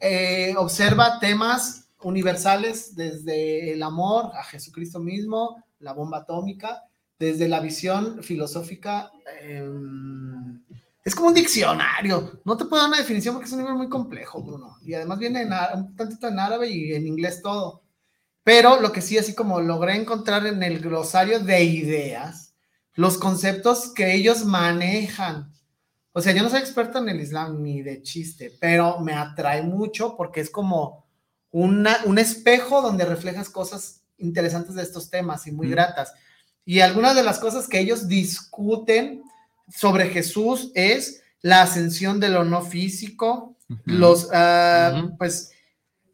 eh, observa temas universales desde el amor a Jesucristo mismo, la bomba atómica, desde la visión filosófica, em, es como un diccionario. No te puedo dar una definición porque es un libro muy complejo, Bruno. Y además viene en, un tantito en árabe y en inglés todo. Pero lo que sí, así como logré encontrar en el glosario de ideas, los conceptos que ellos manejan. O sea, yo no soy experto en el Islam ni de chiste, pero me atrae mucho porque es como una, un espejo donde reflejas cosas interesantes de estos temas y muy gratas. Y algunas de las cosas que ellos discuten sobre Jesús es la ascensión de lo no físico, los, ah, pues,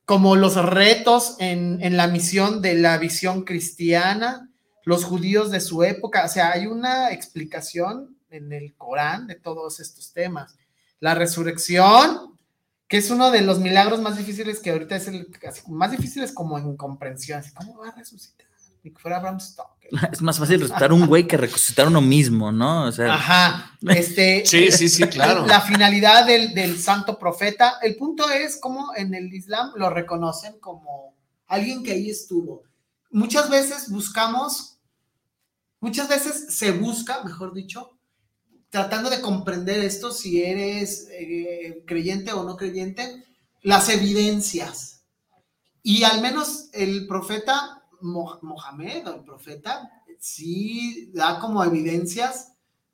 como los retos en, en, la misión de la visión cristiana, los judíos de su época, o sea, hay una explicación en el Corán de todos estos temas. La resurrección, que es uno de los milagros más difíciles que ahorita es el más difíciles como en comprensión. ¿Cómo va a resucitar? ni que fuera Bram Stoker. Es más fácil resucitar un güey que resucitar uno mismo, ¿no? O sea, Ajá. Este, Sí, sí, sí, claro. La finalidad del, del santo profeta. El punto es cómo en el Islam lo reconocen como alguien que ahí estuvo. Muchas veces buscamos, muchas veces se busca, mejor dicho, tratando de comprender esto, si eres eh, creyente o no creyente, las evidencias. Y al menos el profeta Mo- Mohamed, o el profeta, sí da como evidencias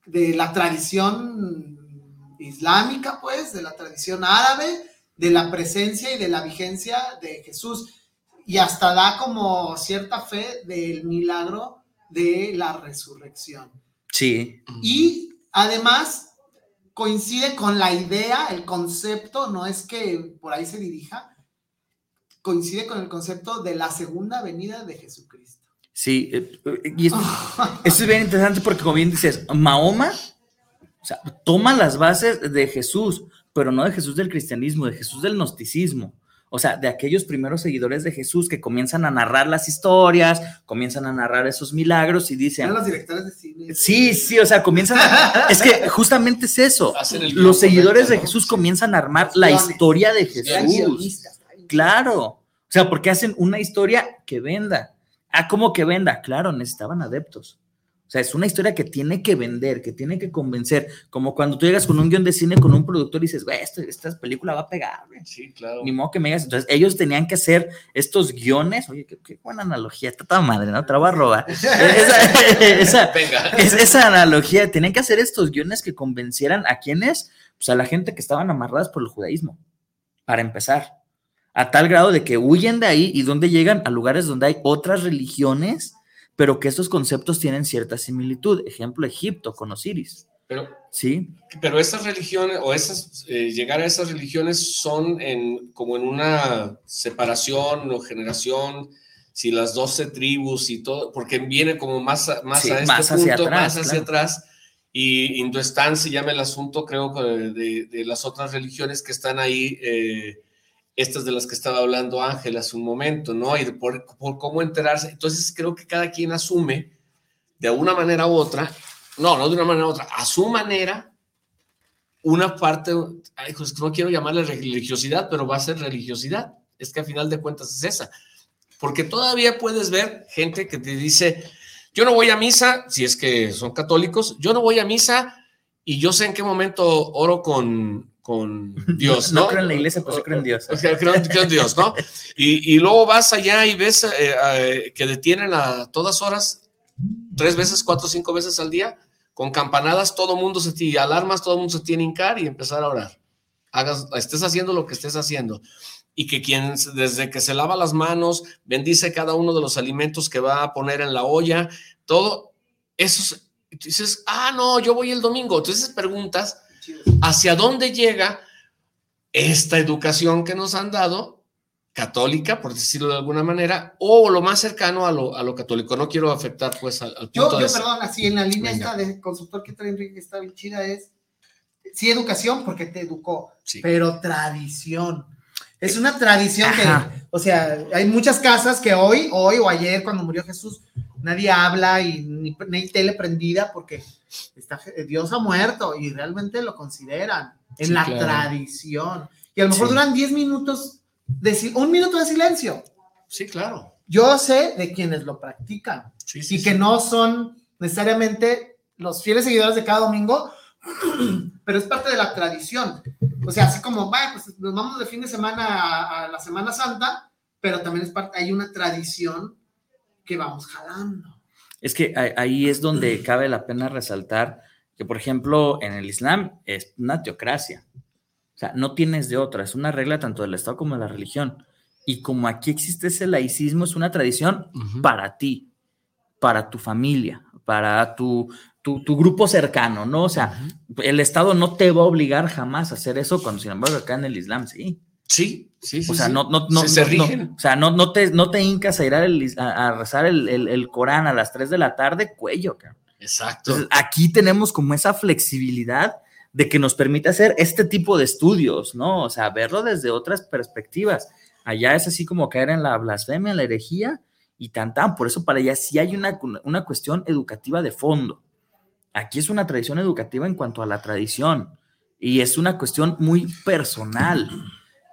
de la tradición islámica, pues, de la tradición árabe, de la presencia y de la vigencia de Jesús. Y hasta da como cierta fe del milagro de la resurrección. sí. Y además coincide con la idea, el concepto, no es que por ahí se dirija, coincide con el concepto de la segunda venida de Jesucristo. Sí, eh, y esto, esto es bien interesante porque como bien dices, Mahoma, o sea, toma las bases de Jesús, pero no de Jesús del cristianismo, de Jesús del gnosticismo. O sea, de aquellos primeros seguidores de Jesús que comienzan a narrar las historias, comienzan a narrar esos milagros y dicen, Eran los directores de cine. sí, sí, o sea, comienzan a... Es que justamente es eso. Los seguidores de. Jesús comienzan a armar la historia de Jesús. Claro. O sea, porque hacen una historia que venda. Ah, ¿cómo que venda? Claro, necesitaban adeptos. O sea, es una historia que tiene que vender, que tiene que convencer. Como cuando tú llegas con un guion de cine con un productor y dices, güey, esto- esta película va a pegar, güey. Sí, claro. Ni modo que me digas. Entonces, ellos tenían que hacer estos guiones. Oye, qué, qué buena analogía. Está toda madre, ¿no? Te la voy a robar. esa, esa- Venga. es- esa analogía. Tenían que hacer estos guiones que convencieran a quienes, pues a la gente que estaban amarradas por el judaísmo, para empezar. A tal grado de que huyen de ahí y donde llegan a lugares donde hay otras religiones, pero que estos conceptos tienen cierta similitud. Ejemplo, Egipto con Osiris. Pero, ¿Sí? pero esas religiones o esas eh, llegar a esas religiones son en como en una separación o generación si las 12 tribus y todo porque viene como más a- más Sí, a este más hacia punto atrás, más hacia claro. atrás y Indoestán se llama el asunto creo que de, de las otras religiones que están ahí eh, estas de las que estaba hablando Ángel hace un momento, ¿no? Y por, por cómo enterarse. Entonces creo que cada quien asume de una manera u otra, no, no de una manera u otra, a su manera, una parte, ay, pues, no quiero llamarle religiosidad, pero va a ser religiosidad. Es que a final de cuentas es esa. Porque todavía puedes ver gente que te dice, yo no voy a misa, si es que son católicos, yo no voy a misa y yo sé en qué momento oro con, con Dios, ¿no? No creo en la iglesia, pues yo creo en Dios. O sea, creo, creo en Dios, ¿no? Y, y luego vas allá y ves eh, eh, que detienen a todas horas, tres veces, cuatro, cinco veces al día, con campanadas, todo mundo se tiene, alarmas, todo mundo se tiene hincar y empezar a orar. Hagas, estés haciendo lo que estés haciendo. Y que quien desde que se lava las manos, bendice cada uno de los alimentos que va a poner en la olla, todo eso. dices, ah, no, yo voy el domingo. Entonces preguntas, ¿hacia dónde llega esta educación que nos han dado, católica, por decirlo de alguna manera, o lo más cercano a lo, a lo católico? No quiero afectar, pues, al, al punto Yo, yo perdón, así en la línea Venga. esta de consultor que trae Enrique, que está bien chida, es sí educación porque te educó, Sí. pero tradición. Es una tradición Ajá. que, o sea, hay muchas casas que hoy, hoy o ayer cuando murió Jesús, nadie habla y ni, ni tele prendida porque está, Dios ha muerto y realmente lo consideran en Sí, la claro. tradición. Y a lo mejor Sí. duran 10 minutos, de, un minuto de silencio. Sí, claro. Yo sé de quienes lo practican Sí, y que no son necesariamente los fieles seguidores de cada domingo, pero es parte de la tradición. O sea, así como, vaya, pues nos vamos de fin de semana a, a la Semana Santa, pero también es parte, hay una tradición que vamos jalando. Es que ahí- es donde cabe la pena resaltar que, por ejemplo, en el Islam es una teocracia. O sea, no tienes de otra, es una regla tanto del Estado como de la religión. Y como aquí existe ese laicismo, es una tradición para ti, para tu familia, para tu, tu, tu grupo cercano, ¿no? O sea, el Estado no te va a obligar jamás a hacer eso, cuando sin embargo acá en el Islam sí. Sí, sí, sí. O sea, sí. no, no, no, Se- se no- no- rigen. o sea, no, no te, no te hincas a ir is- a, a rezar el, el- el Corán a las 3 de la tarde, cuello, cabrón. Exacto. Entonces, aquí tenemos como esa flexibilidad de que nos permite hacer este tipo de estudios, ¿no? O sea, verlo desde otras perspectivas. Allá es así como caer en la blasfemia, en la herejía, y tan tan. Por eso para ella sí hay una, una cuestión educativa de fondo. Aquí es una tradición educativa en cuanto a la tradición y es una cuestión muy personal.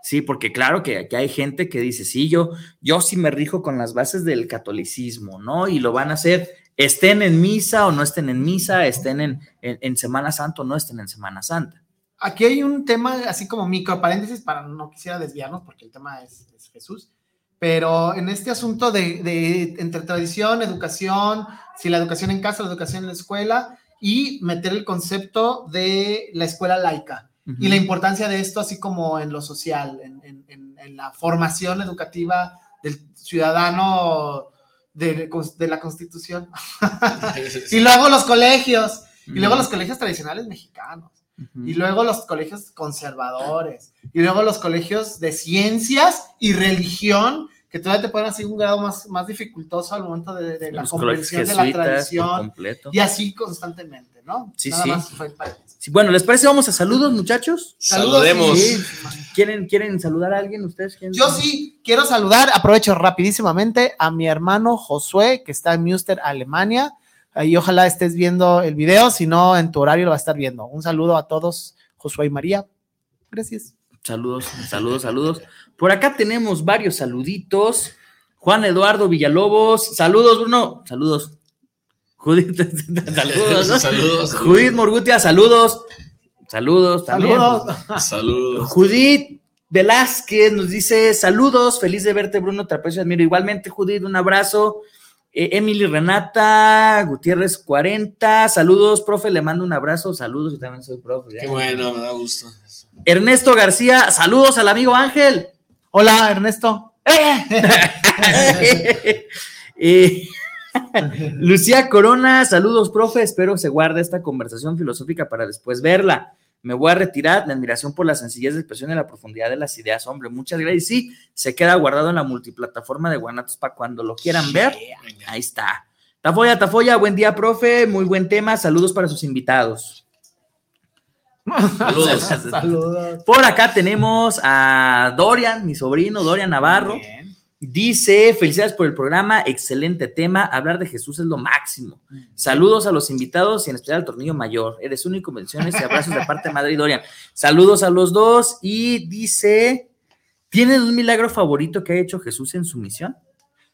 Sí, porque claro que aquí hay gente que dice, sí, yo, yo sí me rijo con las bases del catolicismo, ¿no? Y lo van a hacer, estén en misa o no estén en misa, estén en, en, Semana Santa o no estén en Semana Santa. Aquí hay un tema así como micro paréntesis para no quisiera desviarnos porque el tema es, es Jesús, pero en este asunto de, entre tradición, educación, si la educación en casa, la educación en la escuela y meter el concepto de la escuela laica y la importancia de esto, así como en lo social, en, la formación educativa del ciudadano de, la Constitución. y luego los colegios, y luego los colegios tradicionales mexicanos, y luego los colegios conservadores, y luego los colegios de ciencias y religión, que todavía te pueden hacer un grado más, más dificultoso al momento de, la comprensión de la tradición, y así constantemente, ¿no? Sí, sí. Bueno, ¿les parece? Vamos a saludos, muchachos. Saludemos. ¿Quieren, ¿Quieren saludar a alguien ustedes? Yo sí, quiero saludar, aprovecho rapidísimamente a mi hermano Josué, que está en Münster, Alemania. Y ojalá estés viendo el video, si no, en tu horario lo va a estar viendo. Un saludo a todos, Josué y María. Gracias. Saludos, saludos, saludos. Por acá tenemos varios saluditos. Juan Eduardo Villalobos, saludos, Bruno, saludos. Judith, saludos. saludos. Judith Morgutia, saludos. Saludos también. Saludos. Judith Velázquez nos dice saludos, feliz de verte, Bruno, te aprecio, admiro. Igualmente, Judith, un abrazo. Eh, Emily Renata Gutiérrez 40, saludos, profe, le mando un abrazo, saludos, yo también soy profe. Qué bueno, me da gusto. Ernesto García, saludos al amigo Ángel. Hola, Ernesto. eh, Lucía Corona, saludos, profe. Espero se guarde esta conversación filosófica para después verla. Me voy a retirar. La admiración por la sencillez de expresión y la profundidad de las ideas, hombre. Muchas gracias. Sí, se queda guardado en la multiplataforma de Guanatos para cuando lo quieran ver. Ahí está. Tafoya, Tafoya, buen día, profe. Muy buen tema. Saludos para sus invitados. Saludos. Saludos. Por acá tenemos a Dorian, mi sobrino, Dorian Navarro. Dice, felicidades por el programa, excelente tema, hablar de Jesús es lo máximo. Saludos a los invitados y en especial al Tornillo Mayor. Eres único, bendiciones y abrazos de parte de Madrid Dorian. Saludos a los dos y dice, ¿tienes un milagro favorito que ha hecho Jesús en su misión?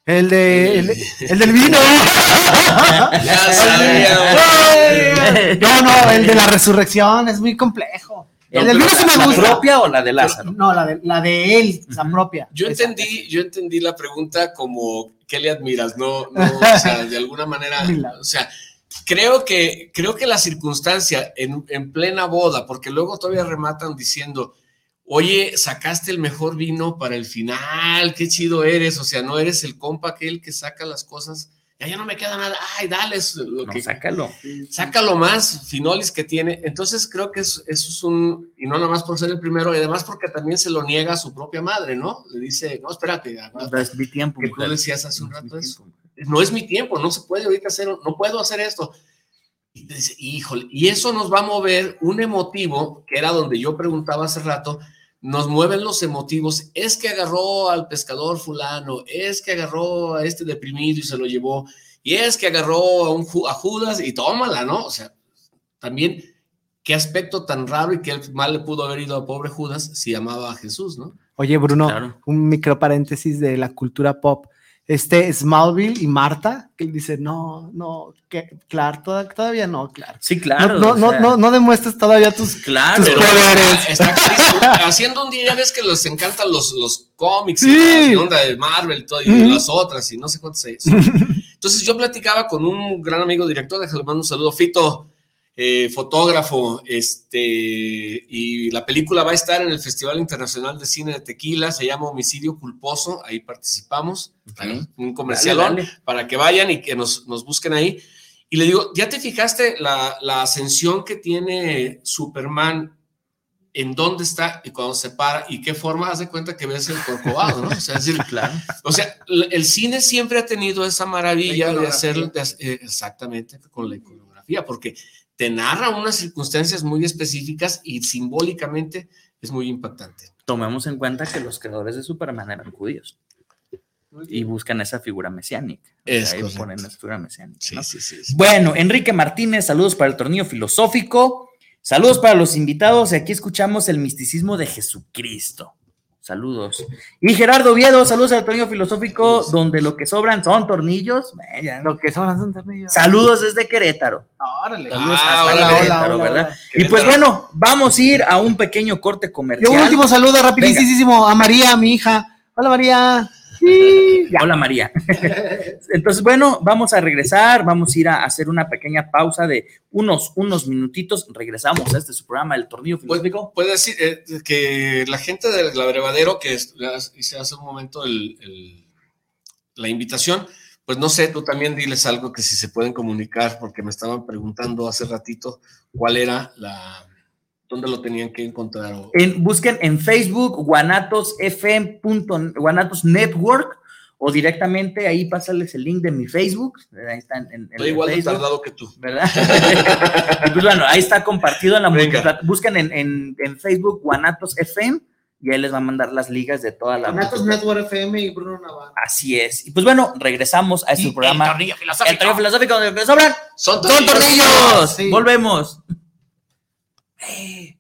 El de el, del vino. no, no, el de la resurrección es muy complejo. ¿El del vino sí me gusta. ¿La propia o la de Lázaro? No, la de, la de él, la propia. Yo entendí, yo entendí la pregunta como ¿qué le admiras? No, no, o sea, de alguna manera, o sea, creo que, creo que la circunstancia en, en plena boda, porque luego todavía rematan diciendo, oye, sacaste el mejor vino para el final, qué chido eres, o sea, no eres el compa aquel que saca las cosas ya, no me queda nada, ay, dale, lo que, sácalo. Sácalo más, finolis que tiene. Entonces creo que eso, es un, y no nada más por ser el primero, y además porque también se lo niega a su propia madre, ¿no? Le dice, no, espérate, no es mi tiempo. Que tú decías hace un rato eso. No es mi tiempo, no se puede ahorita hacer, no puedo hacer esto. Y dice, híjole, y eso nos va a mover un emotivo, que era donde yo preguntaba hace rato, nos mueven los emotivos, es que agarró al pescador fulano, es que agarró a este deprimido y se lo llevó, y es que agarró a, un, a Judas y tómala, ¿no? O sea, también qué aspecto tan raro y qué mal le pudo haber ido a pobre Judas si amaba a Jesús, ¿no? Oye, Bruno, un micro paréntesis de la cultura pop este Smallville y Marta, que dice, no, no, que, claro, todavía no, claro. Sí, claro. No, no, no, no, demuestres todavía tus, claro, poderes. haciendo un día, ya ves que les encantan los, los cómics y la onda de Marvel todo, y las otras y no sé cuántas. Entonces yo platicaba con un gran amigo director, déjale mando un saludo, Fito, eh, fotógrafo, este, y la película va a estar en el Festival Internacional de Cine de Tequila, se llama Homicidio Culposo, ahí participamos, un comercial para que vayan y que nos, busquen ahí. Y le digo, ¿ya te fijaste la, ascensión que tiene Superman en dónde está y cuando se para y qué forma hace cuenta que ves el corcovado, ¿no? O sea, decir, claro. O sea, el cine siempre ha tenido esa maravilla de hacer eh, exactamente con la iconografía, porque te narra unas circunstancias muy específicas y simbólicamente es muy impactante. Tomemos en cuenta que los creadores de Superman eran judíos. y buscan esa figura mesiánica. Es ahí ponen esa figura mesiánica. Sí, ¿no? sí, sí, sí. Bueno, Enrique Martínez, saludos para el tornillo filosófico. Saludos para los invitados. Y aquí escuchamos el misticismo de Jesucristo. Saludos. Y Gerardo Oviedo, saludos al tornillo filosófico, donde lo que sobran son tornillos. Lo que son son tornillos. Saludos desde Querétaro. Órale. Saludos Ah, hasta hola, Querétaro, hola, ¿verdad? hola. Y pues bueno, vamos a ir a un pequeño corte Y comercial. un último saludo rapidísimo a María, mi hija. Hola María. Hola María. Entonces, bueno, vamos a regresar, vamos a ir a hacer una pequeña pausa de unos, unos minutitos. Regresamos a este su programa, El Tornillo Pues, Filosófico. puede decir eh, que la gente del abrevadero que es- hice hace un momento el- el- la invitación, pues no sé, tú también diles algo que si se pueden comunicar, porque me estaban preguntando hace ratito cuál era la, dónde lo tenían que encontrar. En, busquen en Facebook Guanatos FM. Guanatos Network o directamente ahí pásales el link de mi Facebook. Ahí está en, en- Estoy el igual de Facebook. tardado que tú. ¿verdad? Y pues bueno, ahí está compartido en la multiplat- Buscan en, en- en Facebook Guanatos FM y ahí les va a mandar las ligas de toda la Natos multiplat- Network FM y Bruno Navarro. Así es. Y pues bueno, regresamos a este programa. El tornillo filosófico, donde me sobran Son son tornillos. tornillos. Sí. Volvemos. hey,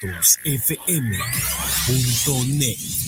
guanatosfm.net.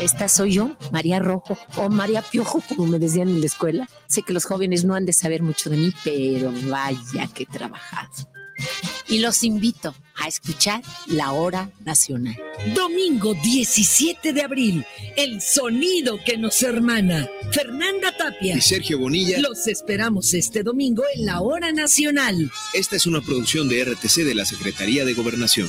Esta soy yo, María Rojo, o María Piojo, como me decían en la escuela. Sé que los jóvenes no han de saber mucho de mí, pero vaya que he trabajado. Y los invito a escuchar La Hora Nacional. Domingo 17 de abril, el sonido que nos hermana. Fernanda Tapia. y Sergio Bonilla, Los esperamos este domingo en la hora nacional. esta es una producción de RTC de la Secretaría de Gobernación.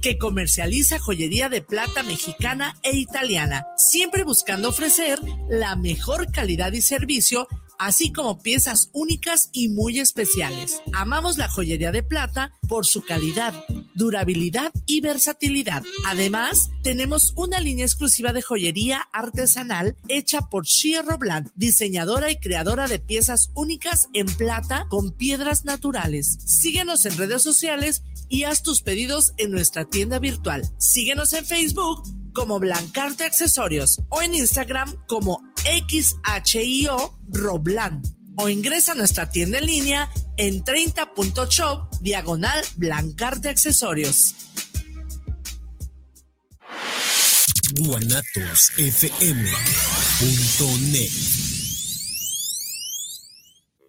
que comercializa joyería de plata mexicana e italiana, siempre buscando ofrecer la mejor calidad y servicio, así como piezas únicas y muy especiales. Amamos la joyería de plata por su calidad, durabilidad y versatilidad. Además, tenemos una línea exclusiva de joyería artesanal hecha por Shia Robland, diseñadora y creadora de piezas únicas en plata con piedras naturales. Síguenos en redes sociales y haz tus pedidos en nuestra tienda virtual. Síguenos en Facebook como Blancarte Accesorios o en Instagram como XHIO Roblan o ingresa a nuestra tienda en línea en 30.shop diagonal Blancarte Accesorios. guanatosfm.net.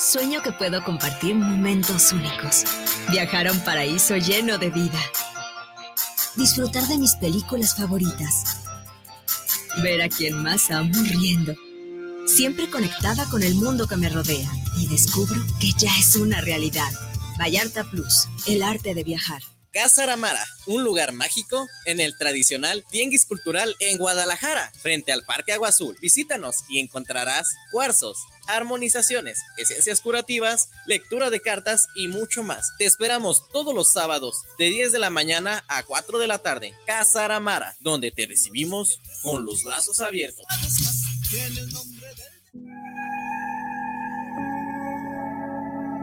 Sueño que puedo compartir momentos únicos. Viajar a un paraíso lleno de vida. Disfrutar de mis películas favoritas. Ver a quien más amo riendo. Siempre conectada con el mundo que me rodea. Y descubro que ya es una realidad. Vallarta Plus, el arte de viajar. Casa Aramara, un lugar mágico en el tradicional Tianguis Cultural en Guadalajara, frente al Parque Agua Azul. Visítanos y encontrarás cuarzos, armonizaciones, esencias curativas, lectura de cartas y mucho más. Te esperamos todos los sábados de 10 de la mañana a 4 de la tarde. Casa Aramara, donde te recibimos con los brazos abiertos.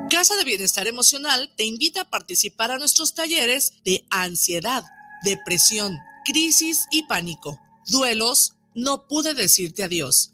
Casa de Bienestar Emocional te invita a participar a nuestros talleres de ansiedad, depresión, crisis y pánico, duelos, no pude decirte adiós,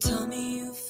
Tell me you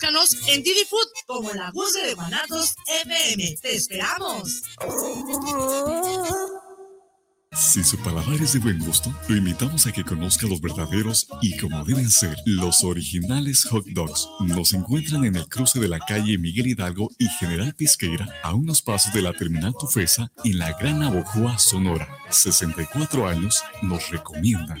búscanos en Didi Food como la Guzgue de Guanatos FM. ¡Te esperamos! Si su paladar es de buen gusto, lo invitamos a que conozca los verdaderos y como deben ser, los originales hot dogs. Nos encuentran en el cruce de la calle Miguel Hidalgo y General Pisqueira, a unos pasos de la terminal Tufesa, en la Gran Abojoa, Sonora. 64 años nos recomiendan.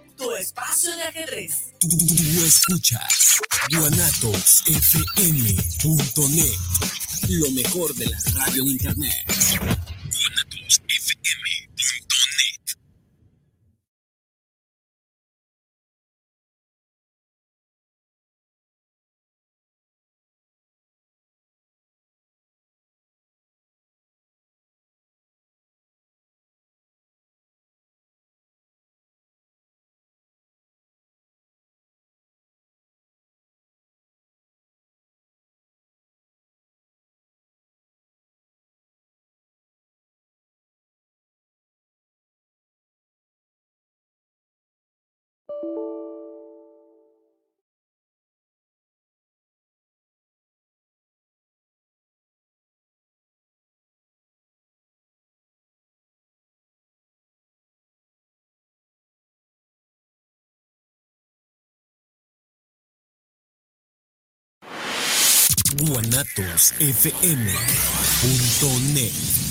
tu espacio de ajedrez. Tú escuchas guanatosfm.net, lo mejor de la radio en internet. guanatosfm.net. guanatosfm.net.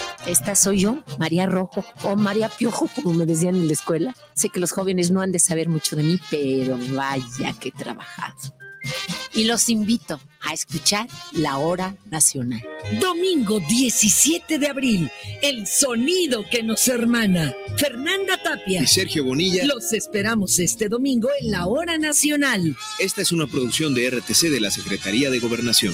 Esta soy yo, María Rojo, o María Piojo, como me decían en la escuela. Sé que los jóvenes no han de saber mucho de mí, pero vaya que he trabajado. Y los invito a escuchar La Hora Nacional. Domingo 17 de abril, el sonido que nos hermana. Fernanda Tapia y Sergio Bonilla. Los esperamos este domingo en la Hora Nacional. Esta es una producción de RTC de la Secretaría de Gobernación.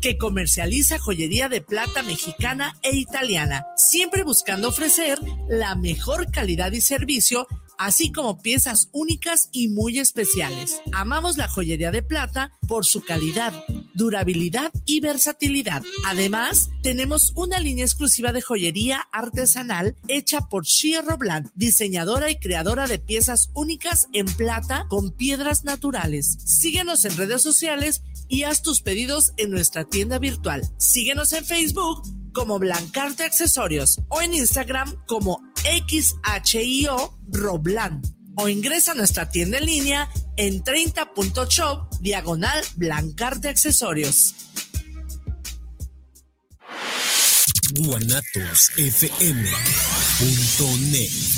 que comercializa joyería de plata mexicana e italiana, siempre buscando ofrecer la mejor calidad y servicio así como piezas únicas y muy especiales. Amamos la joyería de plata por su calidad, durabilidad y versatilidad. Además, tenemos una línea exclusiva de joyería artesanal hecha por Shia Roblan, diseñadora y creadora de piezas únicas en plata con piedras naturales. Síguenos en redes sociales y haz tus pedidos en nuestra tienda virtual. Síguenos en Facebook como Blancarte Accesorios o en Instagram como XHIO Roblan o ingresa a nuestra tienda en línea en 30.shop diagonal Blancarte Accesorios. guanatosfm.net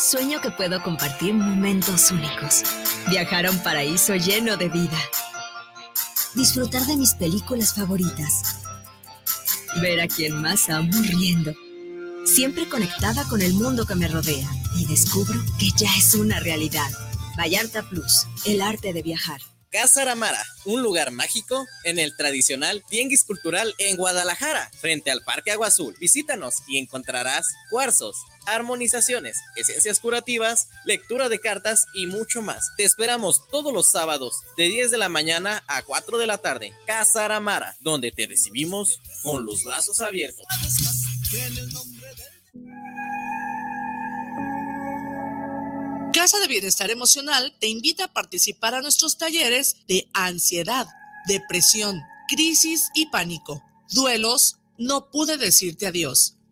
Sueño que puedo compartir momentos únicos. Viajar a un paraíso lleno de vida. Disfrutar de mis películas favoritas. Ver a quien más amo riendo. Siempre conectada con el mundo que me rodea. Y descubro que ya es una realidad. Vallarta Plus, el arte de viajar. Casa Aramara, un lugar mágico en el tradicional Tianguis Cultural en Guadalajara, frente al Parque Agua Azul. Visítanos y encontrarás cuarzos, armonizaciones, esencias curativas, lectura de cartas y mucho más. Te esperamos todos los sábados de 10 de la mañana a 4 de la tarde. Casa Aramara, donde te recibimos con los brazos abiertos. Casa de Bienestar Emocional te invita a participar a nuestros talleres de ansiedad, depresión, crisis y pánico, duelos, no pude decirte adiós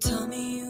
Tell me you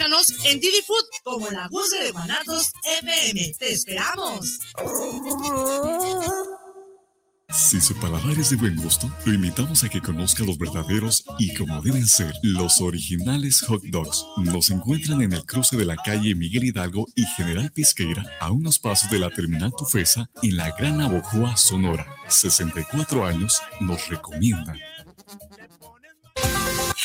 En Didi Food como la Guzgue de Guanatos FM. ¡Te esperamos! Si su paladar es de buen gusto, lo invitamos a que conozca los verdaderos y como deben ser, los originales hot dogs. Nos encuentran en el cruce de la calle Miguel Hidalgo y General Pisqueira, a unos pasos de la terminal Tufesa, en la Gran Abojoa, Sonora. 64 años nos recomiendan.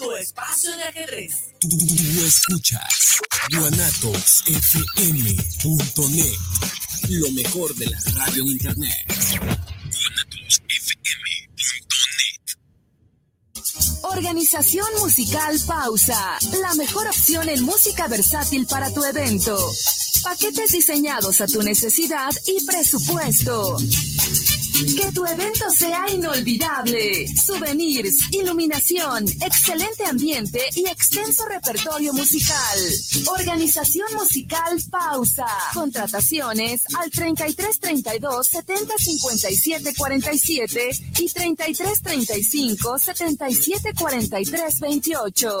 tu espacio de ajedrez. Tú, escuchas guanatosfm.net, lo mejor de la radio en internet. guanatosfm.net. Organización musical Pausa, la mejor opción en música versátil para tu evento. Paquetes diseñados a tu necesidad y presupuesto. Que tu evento sea inolvidable. Souvenirs, iluminación, excelente ambiente y extenso repertorio musical. Organización musical Pausa. Contrataciones al 33 32 70 57 47 y 33 35 77 43 28.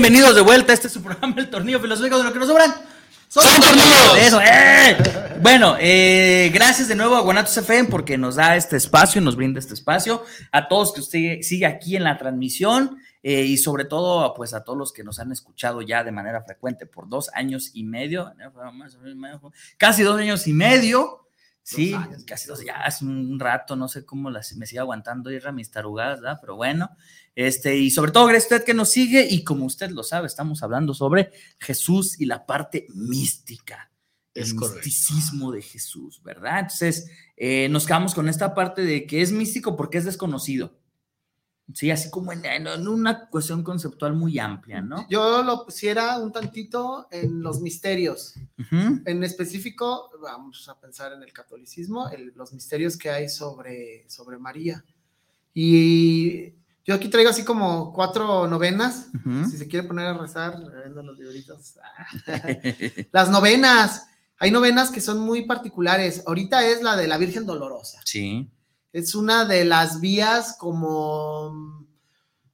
Bienvenidos de vuelta. Este es su programa, El Tornillo Filosófico. De lo que nos sobran son tornillos. Eso, ¡eh! Bueno, eh, gracias de nuevo a Guanatos FM porque nos da este espacio, nos brinda este espacio. A todos que usted sigue aquí en la transmisión eh, y sobre todo, pues a todos los que nos han escuchado ya de manera frecuente por dos años y medio, casi dos años y medio. Sí, casi dos, ya es un rato, no sé cómo las, me sigue aguantando ir a mis tarugadas, ¿verdad? Pero bueno, este, y sobre todo, gracias a usted que nos sigue, y como usted lo sabe, estamos hablando sobre Jesús y la parte mística, Es el correcto. misticismo de Jesús, ¿verdad? Entonces, eh, nos quedamos con esta parte de que es místico porque es desconocido. Sí, así como en, en una cuestión conceptual muy amplia, ¿no? Yo lo pusiera un tantito en los misterios. Ujú. En específico, vamos a pensar en el catolicismo, el- los misterios que hay sobre, sobre María. Y yo aquí traigo así como cuatro novenas. Si se quiere poner a rezar, viendo los libritos. Las novenas. Hay novenas que son muy particulares. Ahorita es la de la Virgen Dolorosa. Sí. Es una de las vías como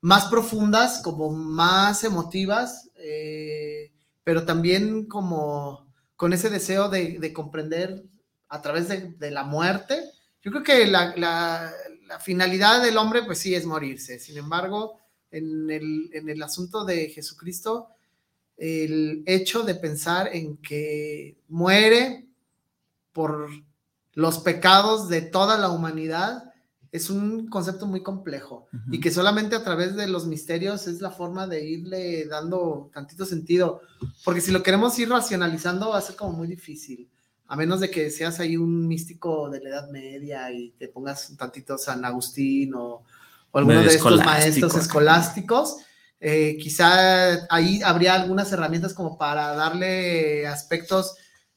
más profundas, como más emotivas, eh, pero también como con ese deseo de, de comprender a través de, la muerte. Yo creo que la, finalidad del hombre, pues sí, es morirse. Sin embargo, en el asunto de Jesucristo, el hecho de pensar en que muere por los pecados de toda la humanidad es un concepto muy complejo y que solamente a través de los misterios es la forma de irle dando tantito sentido, porque si lo queremos ir racionalizando va a ser como muy difícil, a menos de que seas ahí un místico de la Edad Media y te pongas un tantito San Agustín o, o alguno de estos maestros escolásticos. eh, quizá ahí habría algunas herramientas como para darle aspectos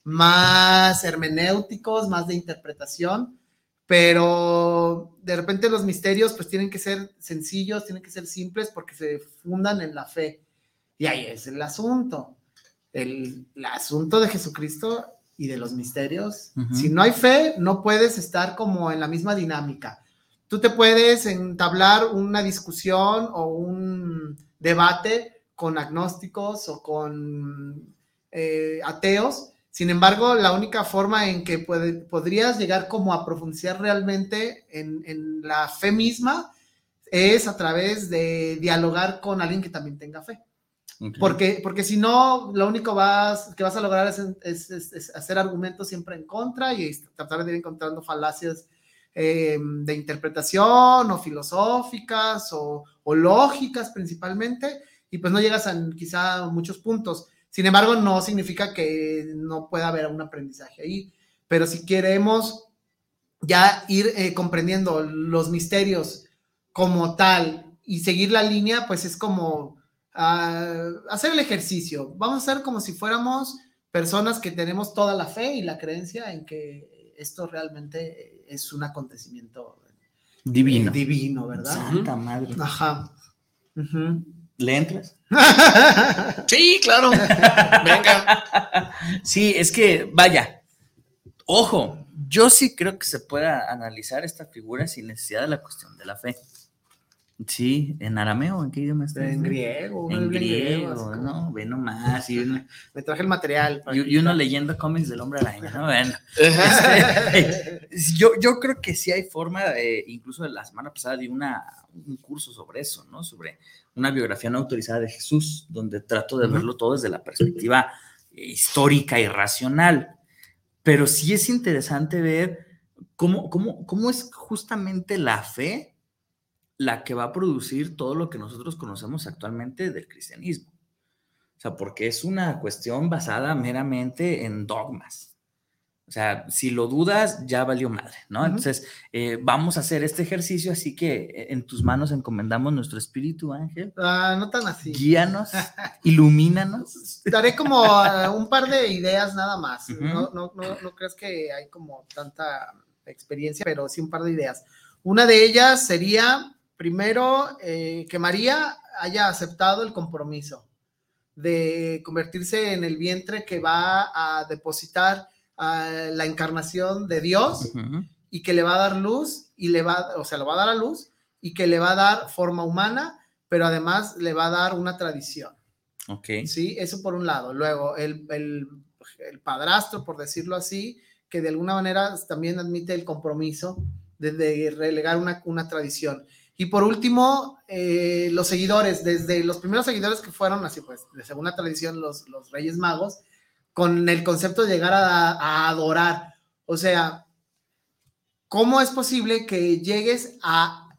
más hermenéuticos, más de interpretación, pero de repente los misterios pues tienen que ser sencillos, tienen que ser simples porque se fundan en la fe. Y ahí es el asunto. El, el asunto de Jesucristo y de los misterios. Ujú. Si no hay fe, no puedes estar como en la misma dinámica. Tú te puedes entablar una discusión o un debate con agnósticos o con eh, ateos. Sin embargo, la única forma en que puede- podrías llegar como a profundizar realmente en, en la fe misma es a través de dialogar con alguien que también tenga fe. Porque, porque si no, lo único vas, que vas a lograr es, es- es- es hacer argumentos siempre en contra y tratar de ir encontrando falacias eh, de interpretación o filosóficas o, o lógicas principalmente, y pues no llegas a quizá muchos puntos. Sin embargo, no significa que no pueda haber un aprendizaje ahí, pero si queremos ya ir eh, comprendiendo los misterios como tal y seguir la línea, pues es como ah, hacer el ejercicio. Vamos a hacer como si fuéramos personas que tenemos toda la fe y la creencia en que esto realmente es un acontecimiento Divino. divino, ¿verdad? Santa madre. Ajá. ¿Le entras? Sí, claro. Venga. Sí, es que, vaya, ojo, yo sí creo que se pueda analizar esta figura sin necesidad de la cuestión de la fe. Sí, en arameo, ¿en qué idioma está? En griego, En en griego, no, ve nomás. Y uno, Me traje el material. para y, y uno leyendo cómics del hombre araña, ¿no? Bueno, este, yo, yo creo que sí hay forma, eh, incluso la semana pasada di una, un curso sobre eso, ¿no? Sobre una biografía no autorizada de Jesús, donde trato de verlo todo desde la perspectiva eh, histórica y racional. Pero sí es interesante ver cómo, cómo, cómo es justamente la fe la que va a producir todo lo que nosotros conocemos actualmente del cristianismo. O sea, porque es una cuestión basada meramente en dogmas. O sea, si lo dudas, ya valió madre, ¿no? Ujú. Entonces, eh, vamos a hacer este ejercicio, así que eh, en tus manos encomendamos nuestro espíritu, Ángel. Ah, no tan así. Guíanos, ilumínanos. Daré como ah, un par de ideas nada más. No, no, no, no crees que hay como tanta experiencia, pero sí un par de ideas. Una de ellas sería, primero, eh, que María haya aceptado el compromiso de convertirse en el vientre que va a depositar la encarnación de Dios Ujú. y que le va a dar luz y le va, o sea, lo va a dar a luz y que le va a dar forma humana, pero además le va a dar una tradición. Ok. Sí, eso por un lado. Luego, el, el- el padrastro, por decirlo así, que de alguna manera también admite el compromiso de, de relegar una, una tradición. Y por último, eh, los seguidores, desde los primeros seguidores que fueron así, pues, de segunda tradición, los, los Reyes Magos, con el concepto de llegar a, adorar. O sea, ¿cómo es posible que llegues a,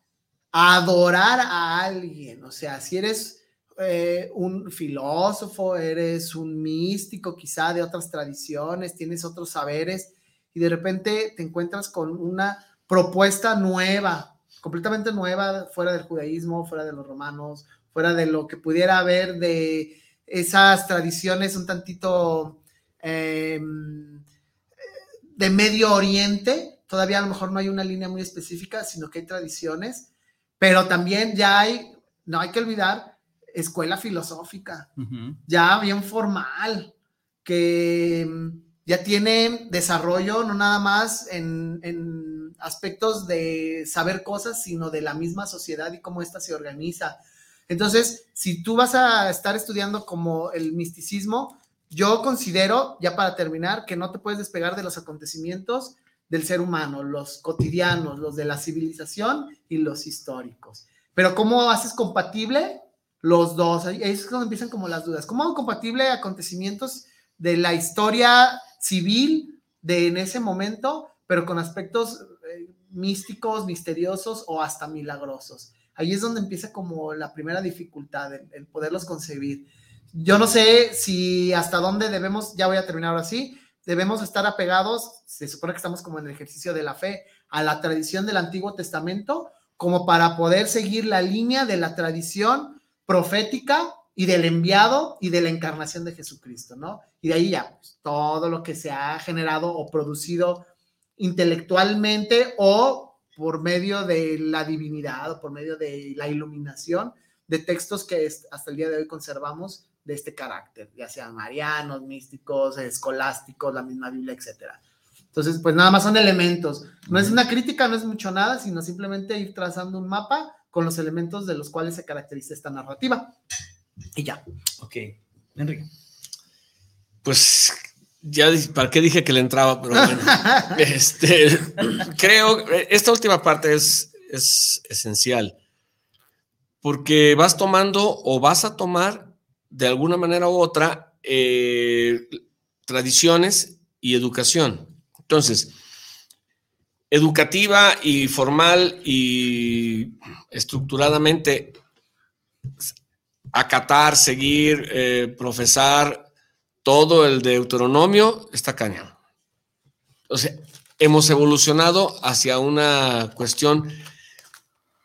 a adorar a alguien? O sea, si eres eh, un filósofo, eres un místico quizá de otras tradiciones, tienes otros saberes y de repente te encuentras con una propuesta nueva, completamente nueva, fuera del judaísmo, fuera de los romanos, fuera de lo que pudiera haber de esas tradiciones un tantito eh, de Medio Oriente. Todavía a lo mejor no hay una línea muy específica, sino que hay tradiciones, pero también ya hay, no hay que olvidar, escuela filosófica, ya bien formal, que ya tiene desarrollo no nada más en, en aspectos de saber cosas, sino de la misma sociedad y cómo ésta se organiza. Entonces, si tú vas a estar estudiando como el misticismo, yo considero, ya para terminar, que no te puedes despegar de los acontecimientos del ser humano, los cotidianos, los de la civilización y los históricos. Pero ¿cómo haces compatible los dos? Ahí es cuando empiezan como las dudas. ¿Cómo hago compatible acontecimientos de la historia civil de en ese momento, pero con aspectos místicos, misteriosos o hasta milagrosos? Ahí es donde empieza como la primera dificultad, el, poderlos concebir. Yo no sé si hasta dónde debemos, ya voy a terminar ahora sí, debemos estar apegados, se supone que estamos como en el ejercicio de la fe, a la tradición del Antiguo Testamento, como para poder seguir la línea de la tradición profética y del enviado y de la encarnación de Jesucristo, ¿no? Y de ahí ya, pues, todo lo que se ha generado o producido intelectualmente o por medio de la divinidad o por medio de la iluminación de textos que es- hasta el día de hoy conservamos de este carácter, ya sean marianos, místicos, escolásticos, la misma Biblia, etcétera. Entonces, pues nada más son elementos. No es una crítica, no es mucho nada, sino simplemente ir trazando un mapa con los elementos de los cuales se caracteriza esta narrativa. Y ya. Ok. Enrique. Pues ya, ¿para qué dije que le entraba? Pero bueno, este, creo, esta última parte es, es esencial, porque vas tomando o vas a tomar de alguna manera u otra eh, tradiciones y educación. Entonces, educativa y formal y estructuradamente acatar, seguir, eh, profesar todo el Deuteronomio está cañón. O sea, hemos evolucionado hacia una cuestión,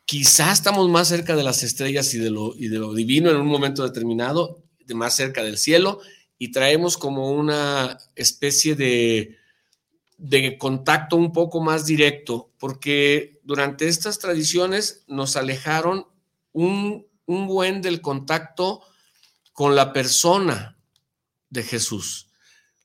quizás estamos más cerca de las estrellas y de lo, y de lo divino en un momento determinado, de más cerca del cielo, y traemos como una especie de, de contacto un poco más directo, porque durante estas tradiciones nos alejaron un un buen del contacto con la persona de Jesús.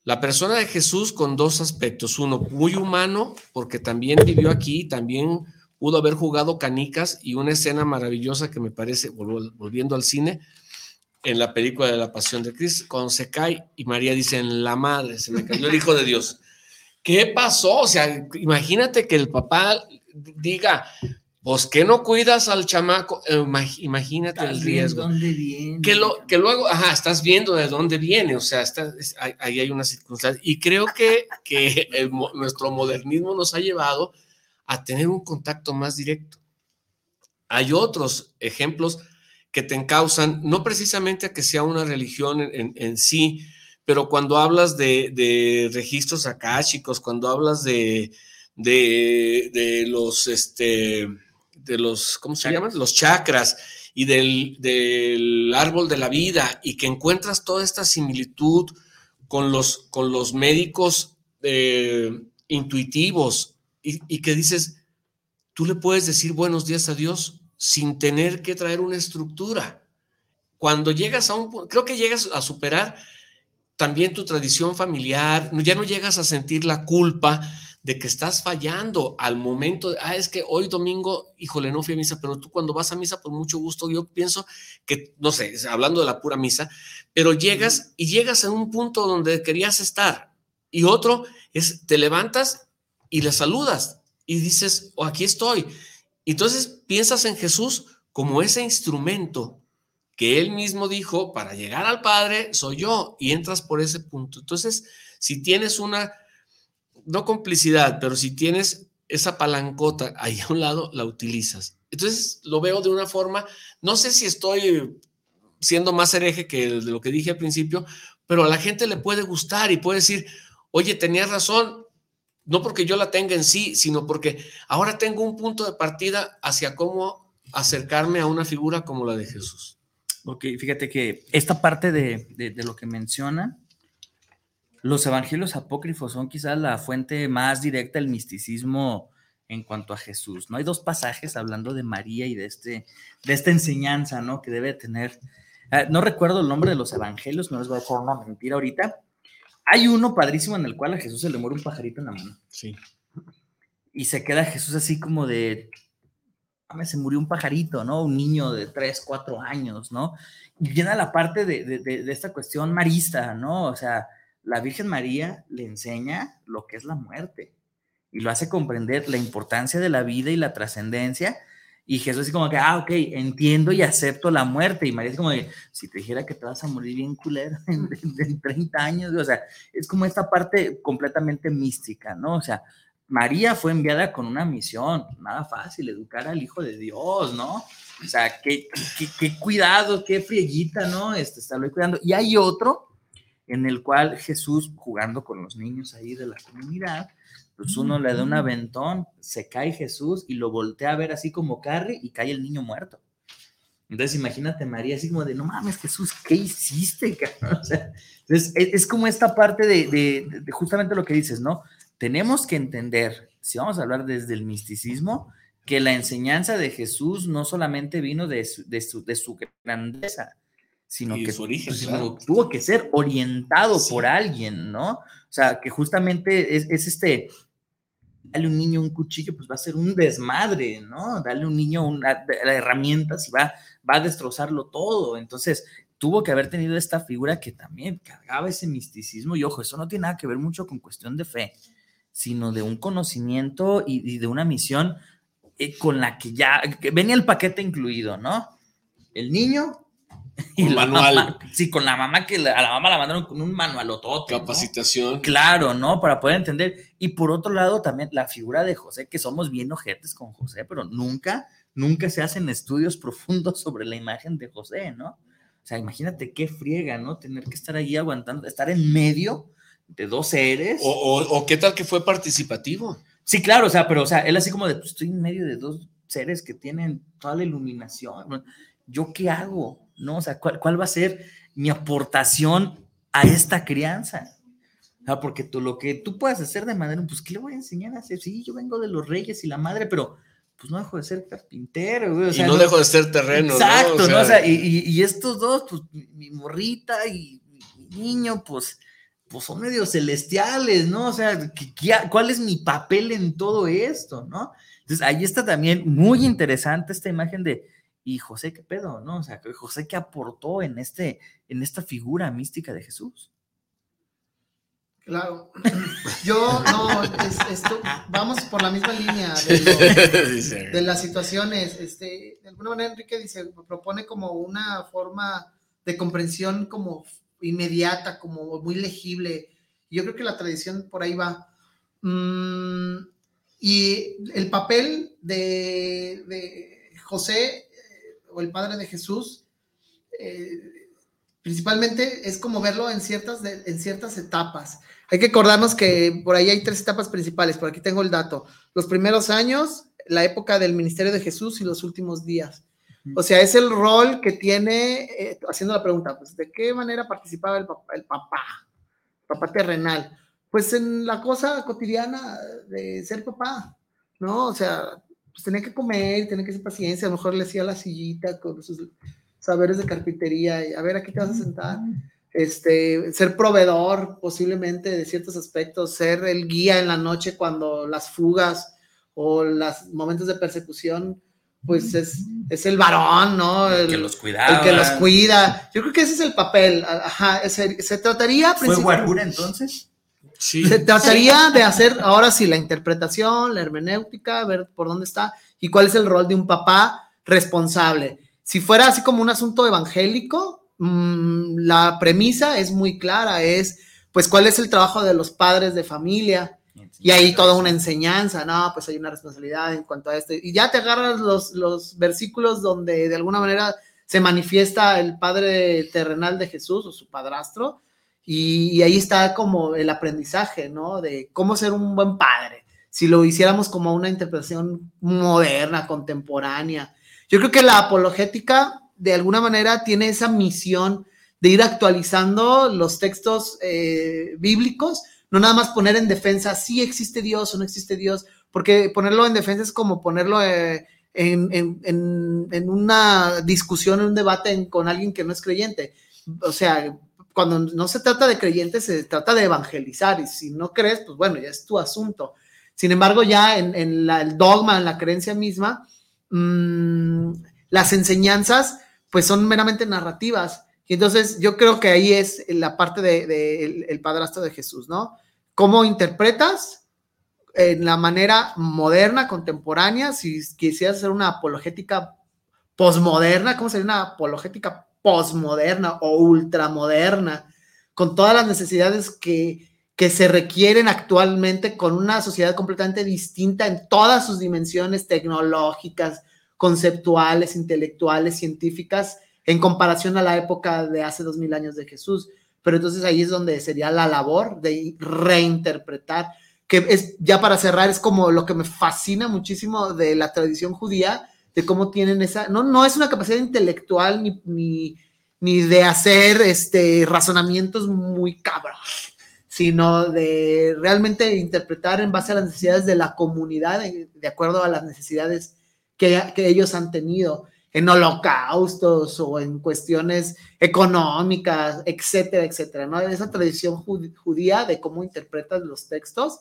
La persona de Jesús con dos aspectos. Uno, muy humano, porque también vivió aquí, también pudo haber jugado canicas y una escena maravillosa que me parece, volviendo al cine, en la película de la Pasión de Cristo, cuando se cae y María dice, en la madre, se me cayó el Hijo de Dios. ¿Qué pasó? O sea, imagínate que el papá diga, pues que no cuidas al chamaco, eh, imagínate el riesgo. ¿Dónde viene? Que, lo, que luego, ajá, estás viendo de dónde viene, o sea, está, ahí hay una circunstancia. Y creo que, que nuestro modernismo nos ha llevado a tener un contacto más directo. Hay otros ejemplos que te encausan, no precisamente a que sea una religión en, sí, pero cuando hablas de, de registros akáshicos, cuando hablas de, de, los, este, de los, ¿cómo se llaman? Los chakras y del, del, árbol de la vida y que encuentras toda esta similitud con los, con los médicos eh, intuitivos y, y que dices, tú le puedes decir buenos días a Dios sin tener que traer una estructura. Cuando llegas a un creo que llegas a superar también tu tradición familiar, ya no llegas a sentir la culpa de que estás fallando al momento de, ah, es que hoy domingo, híjole, no fui a misa, pero tú cuando vas a misa, por mucho gusto, yo pienso que, no sé, hablando de la pura misa, pero llegas y llegas a un punto donde querías estar. Y otro es, te levantas y le saludas y dices, oh, aquí estoy. Entonces piensas en Jesús como ese instrumento que él mismo dijo, para llegar al Padre soy yo, y entras por ese punto. Entonces, si tienes una, no complicidad, pero si tienes esa palancota ahí a un lado, la utilizas. Entonces, lo veo de una forma, no sé si estoy siendo más hereje que de lo que dije al principio, pero a la gente le puede gustar y puede decir, oye, tenías razón, no porque yo la tenga en sí, sino porque ahora tengo un punto de partida hacia cómo acercarme a una figura como la de Jesús. Ok, fíjate que esta parte de, lo que menciona, los evangelios apócrifos son quizás la fuente más directa del misticismo en cuanto a Jesús, ¿no? Hay dos pasajes hablando de María y de, este, de esta enseñanza, ¿no? Que debe tener. Ah, no recuerdo el nombre de los evangelios, no les voy a decir una mentira ahorita, hay uno padrísimo en el cual a Jesús se le muere un pajarito en la mano. Sí. Y se queda Jesús así como de, se murió un pajarito, ¿no? Un niño de 3, 4 años, ¿no? Y viene la parte de, de, esta cuestión marista, ¿no? O sea, la Virgen María le enseña lo que es la muerte y lo hace comprender la importancia de la vida y la trascendencia y Jesús así como que, ah, ok, entiendo y acepto la muerte. Y María es como de, si te dijera que te vas a morir bien culero en, 30 años, o sea, es como esta parte completamente mística, ¿no? O sea, María fue enviada con una misión, nada fácil, educar al Hijo de Dios, ¿no? O sea, qué, qué, cuidado, qué frieguita, ¿no? Este, estarlo cuidando. Y hay otro en el cual Jesús, jugando con los niños ahí de la comunidad, pues uno le da un aventón, se cae Jesús y lo voltea a ver así como Carrie y cae el niño muerto. Entonces imagínate María así como de, no mames Jesús, ¿qué hiciste? O sea, entonces es, como esta parte de, justamente lo que dices, ¿no? Tenemos que entender, si vamos a hablar desde el misticismo, que la enseñanza de Jesús no solamente vino de su, de su, grandeza, sino que su origen, tuvo que ser orientado por alguien, ¿no? O sea, que justamente es, es este, dale un niño un cuchillo, pues va a ser un desmadre, ¿no? Dale un niño una, herramientas y va, va a destrozarlo todo. Entonces, tuvo que haber tenido esta figura que también cargaba ese misticismo. Y ojo, eso no tiene nada que ver mucho con cuestión de fe, sino de un conocimiento y, de una misión eh, con la que ya venía el paquete incluido, ¿no? El niño y manual. sí, con la mamá que a la mamá la mandaron con un manual todo. Capacitación. Claro, ¿no? Para poder entender. Y por otro lado, también la figura de José, que somos bien ojetes con José, pero nunca, nunca se hacen estudios profundos sobre la imagen de José, ¿no? O sea, imagínate qué friega, ¿no? Tener que estar ahí aguantando, estar en medio de dos seres. O, qué tal que fue participativo. Sí, claro, o sea, pero, o sea, él así como de, pues, estoy en medio de dos seres que tienen toda la iluminación. ¿Yo qué hago? ¿No? O sea, ¿cuál, va a ser mi aportación a esta crianza? porque tú, lo que tú puedas hacer de madera, pues, ¿qué le voy a enseñar a hacer? Sí, yo vengo de los reyes y la madre, pero pues no dejo de ser carpintero, güey. O Y no dejo de ser terreno, ¿no? Exacto, ¿no? O sea- sea, y, y- y estos dos, pues mi, morrita y mi, niño, pues, pues son medio celestiales, ¿no? O sea, ¿qué- qué- ¿cuál es mi papel en todo esto, no? Entonces, ahí está también muy interesante esta imagen de, y José, ¿qué pedo, no? O sea, José, ¿qué aportó en, este, en esta figura mística de Jesús? Claro. Yo, no, es- esto, vamos por la misma línea de, lo- Dice. de las situaciones. Este, de alguna manera, Enrique dice, propone como una forma de comprensión como inmediata, como muy legible. Yo creo que la tradición por ahí va. Mm, y el papel de, de José o el padre de Jesús, eh, principalmente es como verlo en ciertas, de- en ciertas etapas. Hay que acordarnos que por ahí hay tres etapas principales, por aquí tengo el dato. Los primeros años, la época del ministerio de Jesús y los últimos días. O sea, es el rol que tiene, eh, haciendo la pregunta, pues, ¿de qué manera participaba el papá, el papá, papá terrenal? Pues en la cosa cotidiana de ser papá, ¿no? O sea, pues tenía que comer, tenía que hacer paciencia, a lo mejor le hacía la sillita con sus saberes de carpintería, y a ver, aquí te vas a sentar. Este, ser proveedor posiblemente de ciertos aspectos, ser el guía en la noche cuando las fugas o los momentos de persecución, pues es, es el varón, ¿no? El que los cuidaba. El que los cuida. Yo creo que ese es el papel. Ajá, se, se trataría... ¿Fue Guarura entonces? Sí. se trataría de hacer ahora sí la interpretación, la hermenéutica, ver por dónde está y cuál es el rol de un papá responsable. Si fuera así como un asunto evangélico, mm, la premisa es muy clara, es pues cuál es el trabajo de los padres de familia. Y ahí toda una enseñanza, no, pues hay una responsabilidad en cuanto a esto. Y ya te agarras los, los versículos donde de alguna manera se manifiesta el padre terrenal de Jesús o su padrastro y, ahí está como el aprendizaje, ¿no? De cómo ser un buen padre. Si lo hiciéramos como una interpretación moderna, contemporánea. Yo creo que la apologética, de alguna manera, tiene esa misión de ir actualizando los textos eh, bíblicos, no nada más poner en defensa si existe Dios o no existe Dios, porque ponerlo en defensa es como ponerlo eh, en, en- una discusión, en un debate con alguien que no es creyente. O sea, cuando no se trata de creyentes, se trata de evangelizar, y si no crees, pues bueno, ya es tu asunto. Sin embargo, ya en, el dogma, en la creencia misma, mm, las enseñanzas, pues son meramente narrativas. Y entonces yo creo que ahí es la parte de, de el padrastro de Jesús, ¿no? ¿Cómo interpretas en la manera moderna, contemporánea? Si quisieras hacer una apologética posmoderna, ¿cómo sería una apologética posmoderna o ultramoderna? Con todas las necesidades que, que se requieren actualmente con una sociedad completamente distinta en todas sus dimensiones tecnológicas, conceptuales, intelectuales, científicas, en comparación a la época de hace dos mil años de Jesús. Pero entonces ahí es donde sería la labor de reinterpretar, que es, ya para cerrar, es como lo que me fascina muchísimo de la tradición judía, de cómo tienen esa, no, no es una capacidad intelectual ni, ni, ni de hacer este, razonamientos muy cabros, sino de realmente interpretar en base a las necesidades de la comunidad, de, acuerdo a las necesidades que, que ellos han tenido en holocaustos o en cuestiones económicas, etcétera, etcétera, ¿no? Esa tradición jud- judía de cómo interpretas los textos,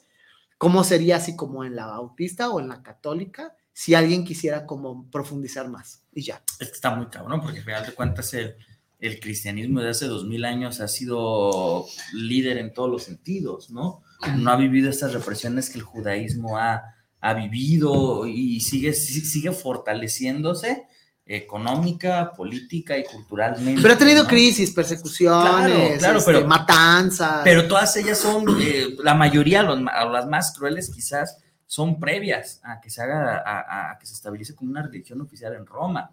cómo sería así como en la bautista o en la católica, si alguien quisiera como profundizar más. Y ya. Está muy cabrón, porque al final de cuentas el, el cristianismo de hace dos mil años ha sido líder en todos los sentidos, ¿no? No ha vivido estas represiones que el judaísmo ha, ha vivido y sigue, sigue fortaleciéndose económica, política y culturalmente. Pero ha tenido ¿no? crisis, persecuciones, Claro, claro, este, pero- matanzas. Pero todas ellas son, eh, la mayoría, los las más crueles quizás, son previas a que se haga, a, a- que se estabilice como una religión oficial en Roma.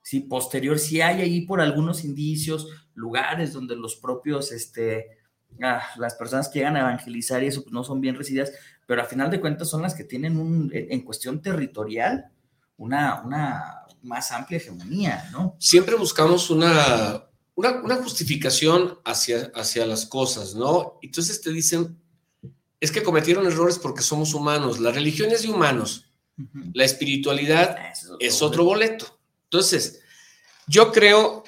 Sí, posterior, sí hay ahí por algunos indicios, lugares donde los propios, este, ah, las personas que llegan a evangelizar y eso pues, no son bien recibidas, pero a final de cuentas son las que tienen un, en cuestión territorial, una, una más amplia hegemonía, ¿no? Siempre buscamos una, una, una justificación hacia, hacia las cosas, ¿no? Entonces te dicen, es que cometieron errores porque somos humanos. La religión es de humanos. La espiritualidad es otro boleto. Entonces, yo creo,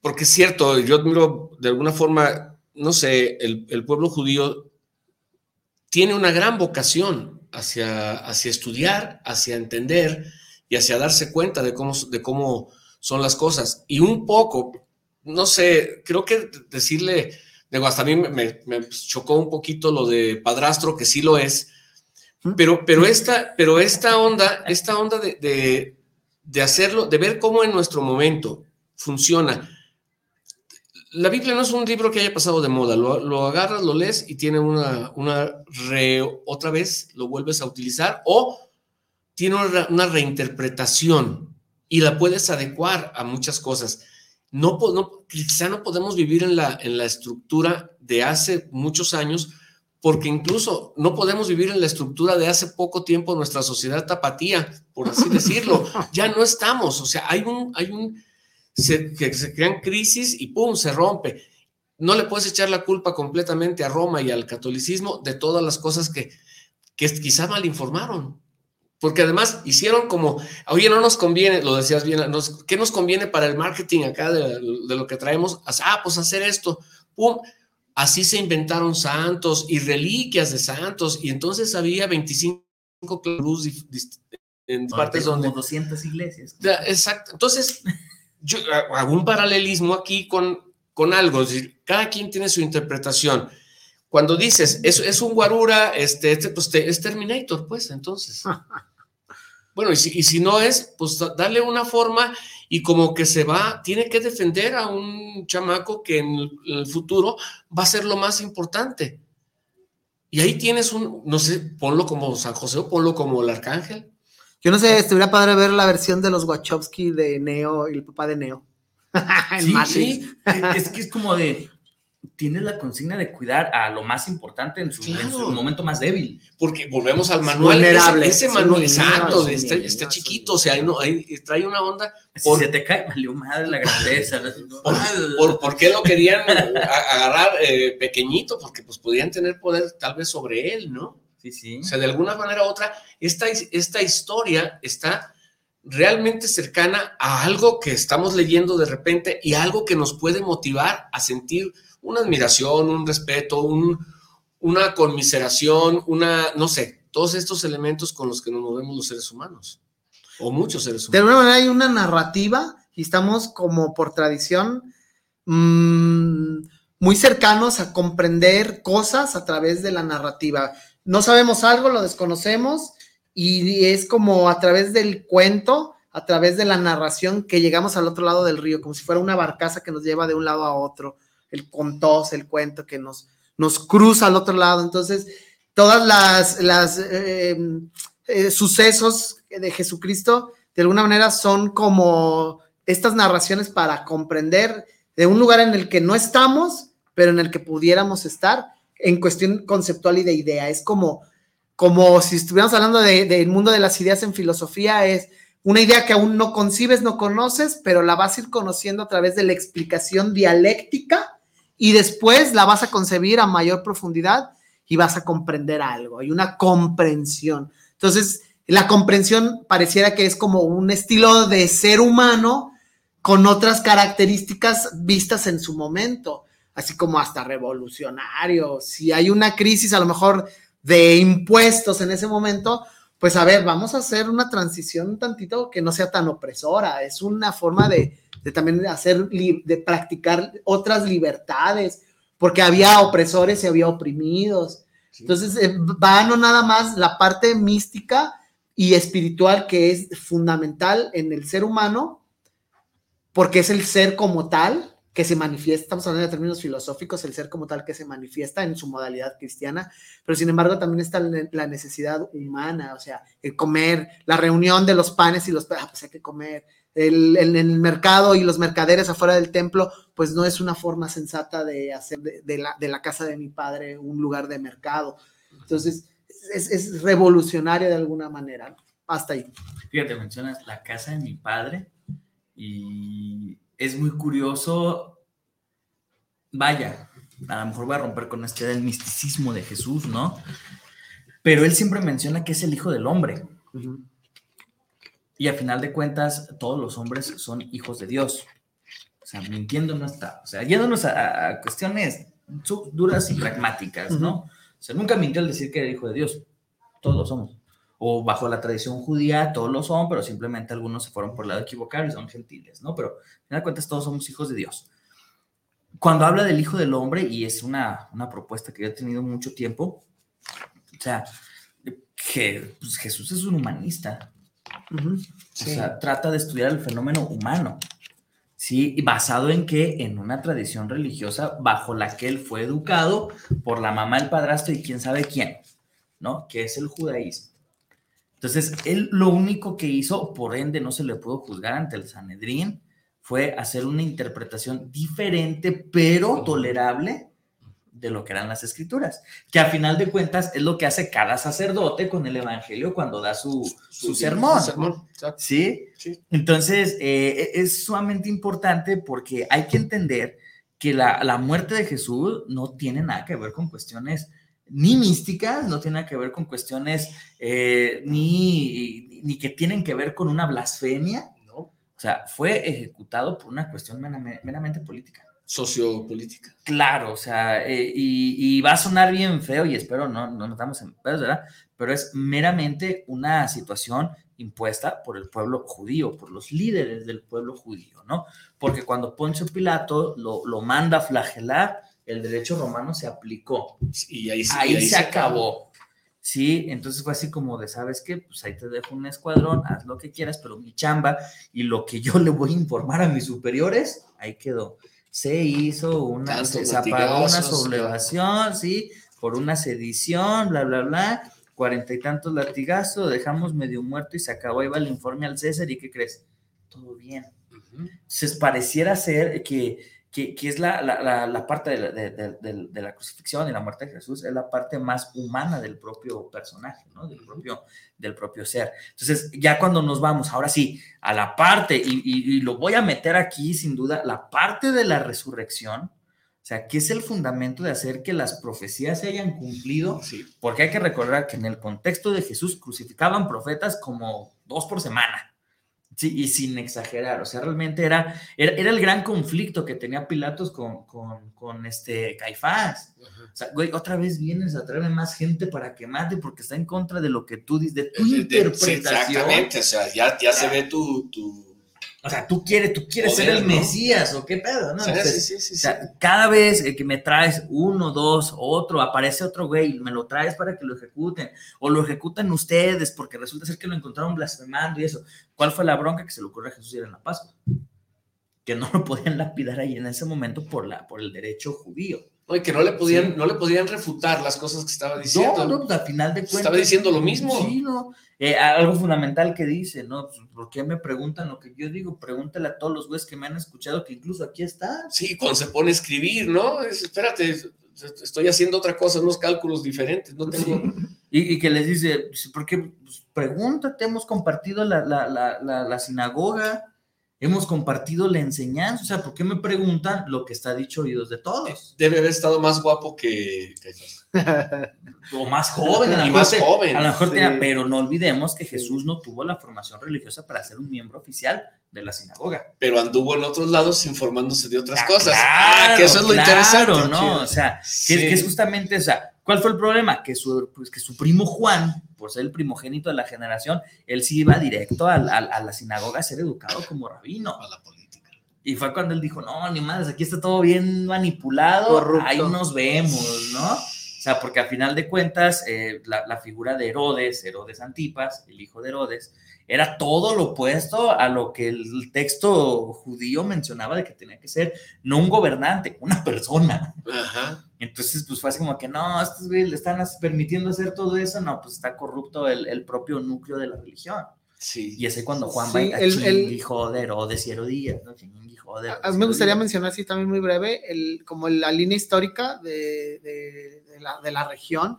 porque es cierto, yo admiro de alguna forma, no sé, el, el pueblo judío tiene una gran vocación hacia, hacia estudiar, hacia entender y hacia darse cuenta de cómo, de cómo son las cosas. Y un poco, no sé, creo que decirle, digo, hasta a mí me, me chocó un poquito lo de padrastro, que sí lo es, pero, pero, esta, pero esta onda, esta onda de, de, de hacerlo, de ver cómo en nuestro momento funciona. La Biblia no es un libro que haya pasado de moda, lo, lo agarras, lo lees y tiene una, una re, otra vez lo vuelves a utilizar o tiene una, una reinterpretación y la puedes adecuar a muchas cosas. No, no, quizá no podemos vivir en la, en la estructura de hace muchos años, porque incluso no podemos vivir en la estructura de hace poco tiempo nuestra sociedad tapatía, por así decirlo. Ya no estamos, o sea, hay un, hay un, se, que se crean crisis y ¡pum! se rompe. No le puedes echar la culpa completamente a Roma y al catolicismo de todas las cosas que, que quizá mal informaron. Porque además hicieron como, oye, no nos conviene, lo decías bien, nos, ¿qué nos conviene para el marketing acá de, de, lo que traemos? Ah, pues hacer esto, pum. Así se inventaron santos y reliquias de santos, y entonces había 25 cruz en No, partes como donde. 200 iglesias. Exacto. Entonces, yo hago un paralelismo aquí con, con algo. Es decir, cada quien tiene su interpretación. Cuando dices, es, es un guarura, este, este pues te- es Terminator, pues entonces. Bueno, y si, y si no es, pues da- darle una forma y como que se va, tiene que defender a un chamaco que en el, futuro va a ser lo más importante. Y ahí tienes un, no sé, ponlo como San José o ponlo como el arcángel. Yo no sé, estuviera padre ver la versión de los Wachowski de Neo y el papá de Neo. Sí, Matrix. sí. Es que es como de. Tienes la consigna de cuidar a lo más importante en su, en su Claro. momento más débil. Porque volvemos al manual. Vulnerable. Ese, manual, exacto, está, está chiquito, o sea, ahí no, ahí trae una onda. Si se te cae, valió madre la grandeza. ¿Por, por, por qué lo querían agarrar eh, pequeñito? Porque pues podían tener poder tal vez sobre él, ¿no? Sí, sí. O sea, de alguna manera u otra, esta, esta historia está realmente cercana a algo que estamos leyendo de repente y algo que nos puede motivar a sentir una admiración, un respeto, un, una conmiseración, una, no sé, todos estos elementos con los que nos movemos los seres humanos, o muchos seres De humanos. alguna manera hay una narrativa y estamos como por tradición mm, muy cercanos a comprender cosas a través de la narrativa. No sabemos algo, lo desconocemos y es como a través del cuento, a través de la narración que llegamos al otro lado del río, como si fuera una barcaza que nos lleva de un lado a otro, el contos, el cuento que nos, nos cruza al otro lado. Entonces, todas las, las eh, eh, sucesos de Jesucristo, de alguna manera, son como estas narraciones para comprender de un lugar en el que no estamos, pero en el que pudiéramos estar en cuestión conceptual y de idea. Es como, como si estuviéramos hablando de- del mundo de las ideas en filosofía, es una idea que aún no concibes, no conoces, pero la vas a ir conociendo a través de la explicación dialéctica y después la vas a concebir a mayor profundidad y vas a comprender algo. Hay una comprensión. Entonces, la comprensión pareciera que es como un estilo de ser humano con otras características vistas en su momento, así como hasta revolucionario. Si hay una crisis a lo mejor de impuestos en ese momento, pues a ver, vamos a hacer una transición un tantito que no sea tan opresora. Es una forma de, de también hacer, de practicar otras libertades, porque había opresores y había oprimidos. Entonces, eh, va no nada más la parte mística y espiritual que es fundamental en el ser humano, porque es el ser como tal que se manifiesta, estamos hablando de términos filosóficos, el ser como tal que se manifiesta en su modalidad cristiana, pero sin embargo también está la necesidad humana, o sea, el comer, la reunión de los panes y los, ah, pues hay que comer, el, el mercado y los mercaderes afuera del templo, pues no es una forma sensata de hacer de, de la, de la casa de mi padre un lugar de mercado. Entonces, es, es revolucionario de alguna manera. Hasta ahí. Fíjate, mencionas la casa de mi padre y es muy curioso. Vaya, a lo mejor voy a romper con este del misticismo de Jesús, ¿no? Pero él siempre menciona que es el hijo del hombre. Y a final de cuentas, todos los hombres son hijos de Dios. O sea, mintiendo no está. O sea, yéndonos a, a cuestiones duras y pragmáticas, ¿no? O sea, nunca mintió al decir que era hijo de Dios. Todos lo somos. O bajo la tradición judía, todos lo son, pero simplemente algunos se fueron por el lado equivocado y son gentiles, ¿no? Pero a final de cuentas, todos somos hijos de Dios. Cuando habla del hijo del hombre, y es una, una propuesta que yo he tenido mucho tiempo, o sea, que pues, Jesús es un humanista. O sea, trata de estudiar el fenómeno humano. Sí, y basado en que en una tradición religiosa bajo la que él fue educado por la mamá, el padrastro y quién sabe quién, ¿no? Que es el judaísmo. Entonces, él lo único que hizo, por ende no se le pudo juzgar ante el Sanedrín, fue hacer una interpretación diferente, pero tolerable de lo que eran las escrituras, que a final de cuentas es lo que hace cada sacerdote con el evangelio cuando da su, su Su sermón. sermón, ¿Sí? Entonces, eh, es sumamente importante porque hay que entender que la, la muerte de Jesús no tiene nada que ver con cuestiones ni místicas, no tiene nada que ver con cuestiones eh, ni, ni que tienen que ver con una blasfemia. O sea, fue ejecutado por una cuestión meramente, política. Sociopolítica. Claro, o sea, eh, y, y va a sonar bien feo y espero no, no nos estamos en pedos, ¿verdad? Pero es meramente una situación impuesta por el pueblo judío, por los líderes del pueblo judío, ¿no? Porque cuando Poncio Pilato lo, lo manda a flagelar, el derecho romano se aplicó. Y ahí, se- ahí y ahí se acabó. Sí, entonces fue así como de, ¿sabes qué? Pues ahí te dejo un escuadrón, haz lo que quieras, pero mi chamba y lo que yo le voy a informar a mis superiores, ahí quedó. Se hizo una, se, apagó una sublevación, sí, por una sedición, bla, bla, bla, cuarenta y tantos latigazos, dejamos medio muerto y se acabó, ahí va el informe al César y ¿qué crees? Todo bien. Entonces pareciera ser que, que, que es la, la, la, la parte de la, de, de- la crucifixión y la muerte de Jesús, es la parte más humana del propio personaje, ¿no? Del propio, del propio ser. Entonces, ya cuando nos vamos, ahora sí, a la parte, y, y- y lo voy a meter aquí sin duda, la parte de la resurrección, o sea, que es el fundamento de hacer que las profecías se hayan cumplido, porque hay que recordar que en el contexto de Jesús crucificaban profetas como dos por semana. Sí, y sin exagerar, o sea, realmente era, era, era el gran conflicto que tenía Pilatos con, con, con este Caifás. O sea, güey, otra vez vienes a traerme más gente para que mate porque está en contra de lo que tú dices, de tu sí, interpretación. exactamente, o sea, ya, ya se ve tu, tu... O sea, tú quieres, tú quieres ser el ¿no? Mesías o qué pedo, ¿no? Sí, Entonces, sí, sí, sí, o sea, cada vez eh, que me traes uno, dos, otro, aparece otro güey, me lo traes para que lo ejecuten, o lo ejecutan ustedes porque resulta ser que lo encontraron blasfemando y eso. ¿Cuál fue la bronca que se le ocurrió a Jesús ir en la Pascua? Que no lo podían lapidar ahí en ese momento por, la, por el derecho judío. Oye, que no le podían, Sí. no le podían refutar las cosas que estaba diciendo. No, no, pues al final de cuentas. Estaba diciendo lo mismo. Sí, no. Eh, algo fundamental que dice, ¿no? Pues, ¿Por qué me preguntan lo que yo digo? Pregúntale a todos los güeyes que me han escuchado que incluso aquí está. Sí, cuando se pone a escribir, ¿no? Es, espérate, estoy haciendo otra cosa, unos cálculos diferentes, no tengo... Y, y que les dice, pues, ¿por qué? Pues, pregúntate, hemos compartido la, la, la, la, la sinagoga, hemos compartido la enseñanza, o sea, ¿por qué me preguntan lo que está dicho oídos de todos? Debe haber estado más guapo que... O más joven, a lo Y mejor más joven. A lo mejor Sí. tenía- pero no olvidemos que Jesús no tuvo la formación religiosa para ser un miembro oficial de la sinagoga. Pero anduvo en otros lados informándose de otras Ah, cosas. claro, ah, que eso es lo claro, interesante. ¿no? O sea, que, Sí. es, que es justamente, o sea, ¿cuál fue el problema? Que su, pues, que su primo Juan, por ser el primogénito de la generación, él sí iba directo a, la- a la sinagoga a ser educado como rabino. A la política. Y fue cuando él dijo, no, ni más, aquí está todo bien manipulado, Corrupto. ahí nos vemos, ¿no? O sea, porque a final de cuentas, eh, la, la figura de Herodes, Herodes Antipas, el hijo de Herodes, era todo lo opuesto a lo que el texto judío mencionaba de que tenía que ser no un gobernante, una persona. Ajá. Entonces, pues fue así como que no, estos güeyes le están permitiendo hacer todo eso, no, pues está corrupto el, el propio núcleo de la religión. Sí. Y ese cuando Juan Sí, va a el- el- hijo de Herodes y Herodías, ¿no? Chingue, hijo de A me gustaría mencionar, sí, también muy breve, el, como la línea histórica de, de- de la, de la región.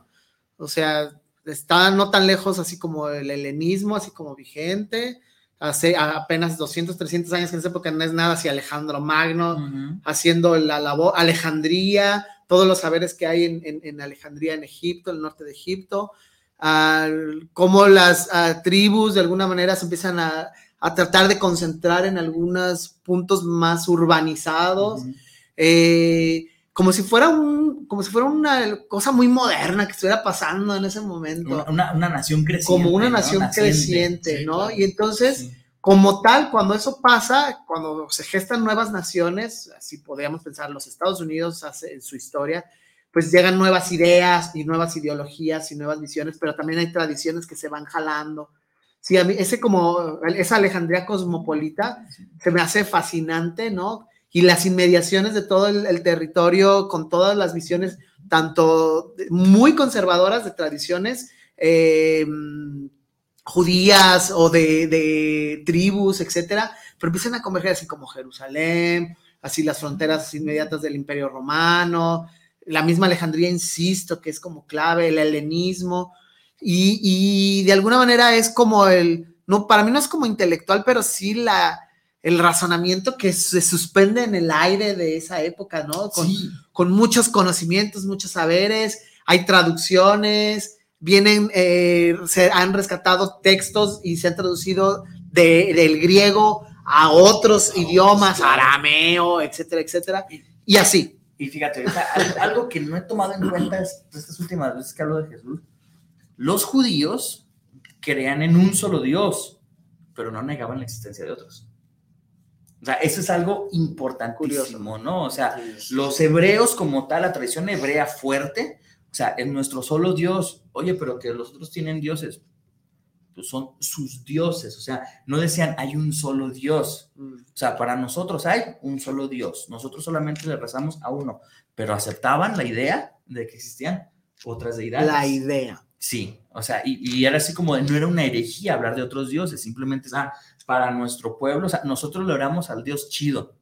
O sea, está no tan lejos así como el helenismo, así como vigente. Hace apenas 200, 300 años, en esa época no es nada, así Alejandro Magno, Ujú. haciendo la labor, Alejandría, todos los saberes que hay en, en- en Alejandría, en Egipto, en el norte de Egipto. a cómo las a, tribus de alguna manera se empiezan a, a, tratar de concentrar en algunos puntos más urbanizados, eh, como si fuera un, como si fuera una cosa muy moderna que estuviera pasando en ese momento. Una, una nación creciente. Como una nación ¿no? creciente, Sí, ¿no? claro. Y entonces, como tal, cuando eso pasa, cuando se gestan nuevas naciones, así podríamos pensar, los Estados Unidos hace en su historia, pues llegan nuevas ideas y nuevas ideologías y nuevas visiones, pero también hay tradiciones que se van jalando. Sí, a mí ese como, esa Alejandría cosmopolita se me hace fascinante, ¿no? Y las inmediaciones de todo el, el territorio con todas las visiones, tanto muy conservadoras de tradiciones eh, judías o de, de tribus, etcétera, pero empiezan a converger así como Jerusalén, así las fronteras inmediatas del Imperio Romano, la misma Alejandría, insisto, que es como clave, el helenismo, y, y de alguna manera es como el, no, para mí no es como intelectual, pero sí la, el razonamiento que se suspende en el aire de esa época, ¿no? Con, con muchos conocimientos, muchos saberes, hay traducciones, vienen, eh, se han rescatado textos y se han traducido de- del griego a otros idiomas, arameo, etcétera, etcétera, y así. Y fíjate, ahorita, al- algo que no he tomado en cuenta es- estas últimas veces que hablo de Jesús, los judíos creían en un solo Dios, pero no negaban la existencia de otros. O sea, eso es algo importantísimo, ¿no? O sea, los hebreos como tal, la tradición hebrea fuerte, o sea, es nuestro solo Dios. Oye, pero que los otros tienen dioses, pues son sus dioses. O sea, no decían hay un solo Dios. O sea, para nosotros hay un solo Dios. Nosotros solamente le rezamos a uno, pero aceptaban la idea de que existían otras deidades. La idea. Sí, o sea, y, y era así como, de- no era una herejía hablar de otros dioses, simplemente es, ah, para nuestro pueblo, o sea, nosotros le oramos al Dios chido.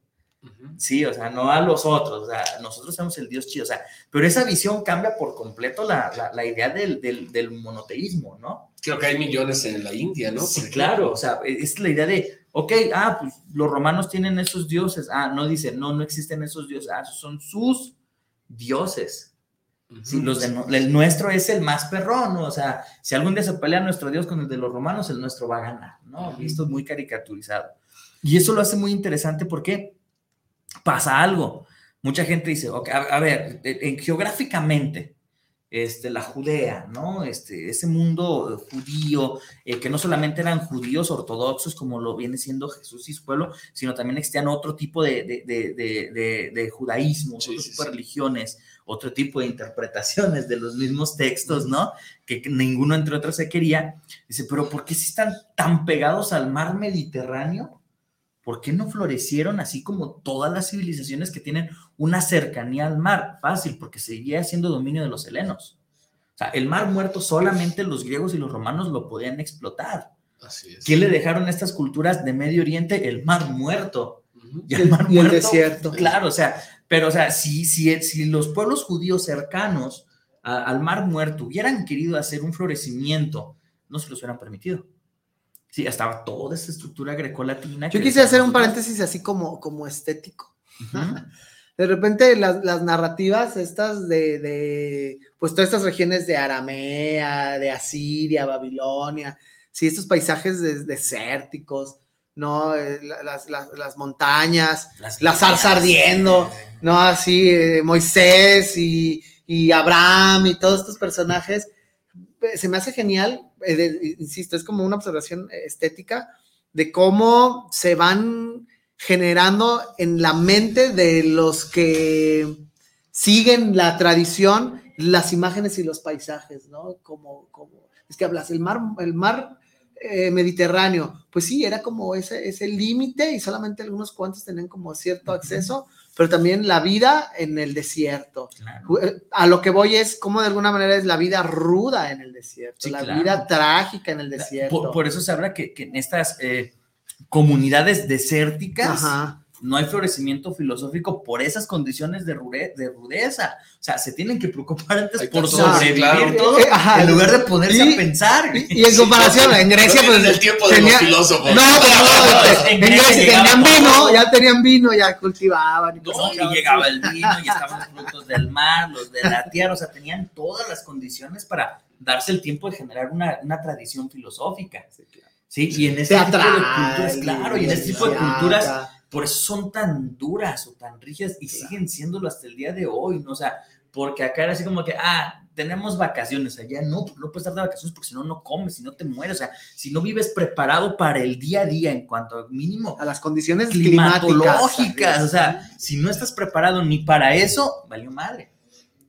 Sí, o sea, no a los otros, o sea, nosotros somos el Dios chido, o sea, pero esa visión cambia por completo la, la, la idea del, del, del monoteísmo, ¿no? Creo que hay millones en la India, ¿no? Sí, claro, o sea, es la idea de, ok, ah, pues los romanos tienen esos dioses, ah, no dice, no, no existen esos dioses, ah, son sus dioses. Sí, los de no- el nuestro es el más perrón, ¿no? o sea, si algún día se pelea nuestro Dios con el de los romanos, el nuestro va a ganar, ¿no? Y esto es muy caricaturizado. Y eso lo hace muy interesante porque pasa algo. Mucha gente dice, ok, a, a ver, eh, geográficamente, este, la Judea, ¿no? Este, ese mundo judío, eh, que no solamente eran judíos ortodoxos como lo viene siendo Jesús y su pueblo, sino también existían otro tipo de, de, de, de, de- de judaísmo, otro tipo de religiones, otro tipo de interpretaciones de los mismos textos, ¿no? Que, que ninguno entre otros se quería. Dice, pero ¿por qué si están tan pegados al mar Mediterráneo? ¿Por qué no florecieron así como todas las civilizaciones que tienen una cercanía al mar? Fácil, porque seguía siendo dominio de los helenos. O sea, el mar muerto solamente los griegos y los romanos lo podían explotar. Así es. ¿Qué le dejaron a estas culturas de Medio Oriente? El mar muerto. Y el- y el desierto. Claro, o sea, pero o sea, si, si, si los pueblos judíos cercanos a- al mar muerto hubieran querido hacer un florecimiento, no se los hubieran permitido. Sí, estaba toda esa estructura grecolatina. Yo quisiera hacer un paréntesis así como, como estético. De repente las, las narrativas estas de, de, pues todas estas regiones de Aramea, de Asiria, Babilonia, sí, estos paisajes des- desérticos, ¿no? Eh, la- Las, las- las montañas, Las la zarza ardiendo, ¿no? Así, eh, Moisés y, y Abraham y todos estos personajes, eh, se me hace genial, eh, de- insisto, es como una observación eh, estética de cómo se van generando en la mente de los que siguen la tradición las imágenes y los paisajes, ¿no? Como, como es que hablas, el mar, el mar eh, Mediterráneo, pues sí, era como ese, ese límite y solamente algunos cuantos tenían como cierto acceso, pero también la vida en el desierto. Eh, A lo que voy es cómo de alguna manera es la vida ruda en el desierto, Sí, la claro. vida trágica en el desierto. Por, por eso se habla que, que en estas eh, comunidades desérticas Ajá. No hay florecimiento filosófico por esas condiciones de, rude- de rudeza. O sea, se tienen que preocupar antes Hay por sobrevivir claro. todo, Eh, ajá. en lugar de ponerse Y- a pensar. Y, y en comparación, en Grecia, pues. tienen el tiempo de los filósofos. No, pues, no, este, En en Grecia tenían vino, todo. ya tenían vino, ya cultivaban. Y No, cosas y llegaba el vino y estaban los frutos del mar, los de la tierra, o sea, tenían todas las condiciones para darse el tiempo de generar una, una tradición filosófica. Sí, y en este tipo de culturas, claro, y en este tipo de culturas, por eso son tan duras o tan rígidas y siguen siéndolo hasta el día de hoy, ¿no? O sea, porque acá era así como que, ah, tenemos vacaciones, allá no, no puedes estar de vacaciones porque si no, no comes, si no te mueres, o sea, si no vives preparado para el día a día en cuanto mínimo a las condiciones climatológicas, o sea, si no estás preparado ni para eso, valió madre.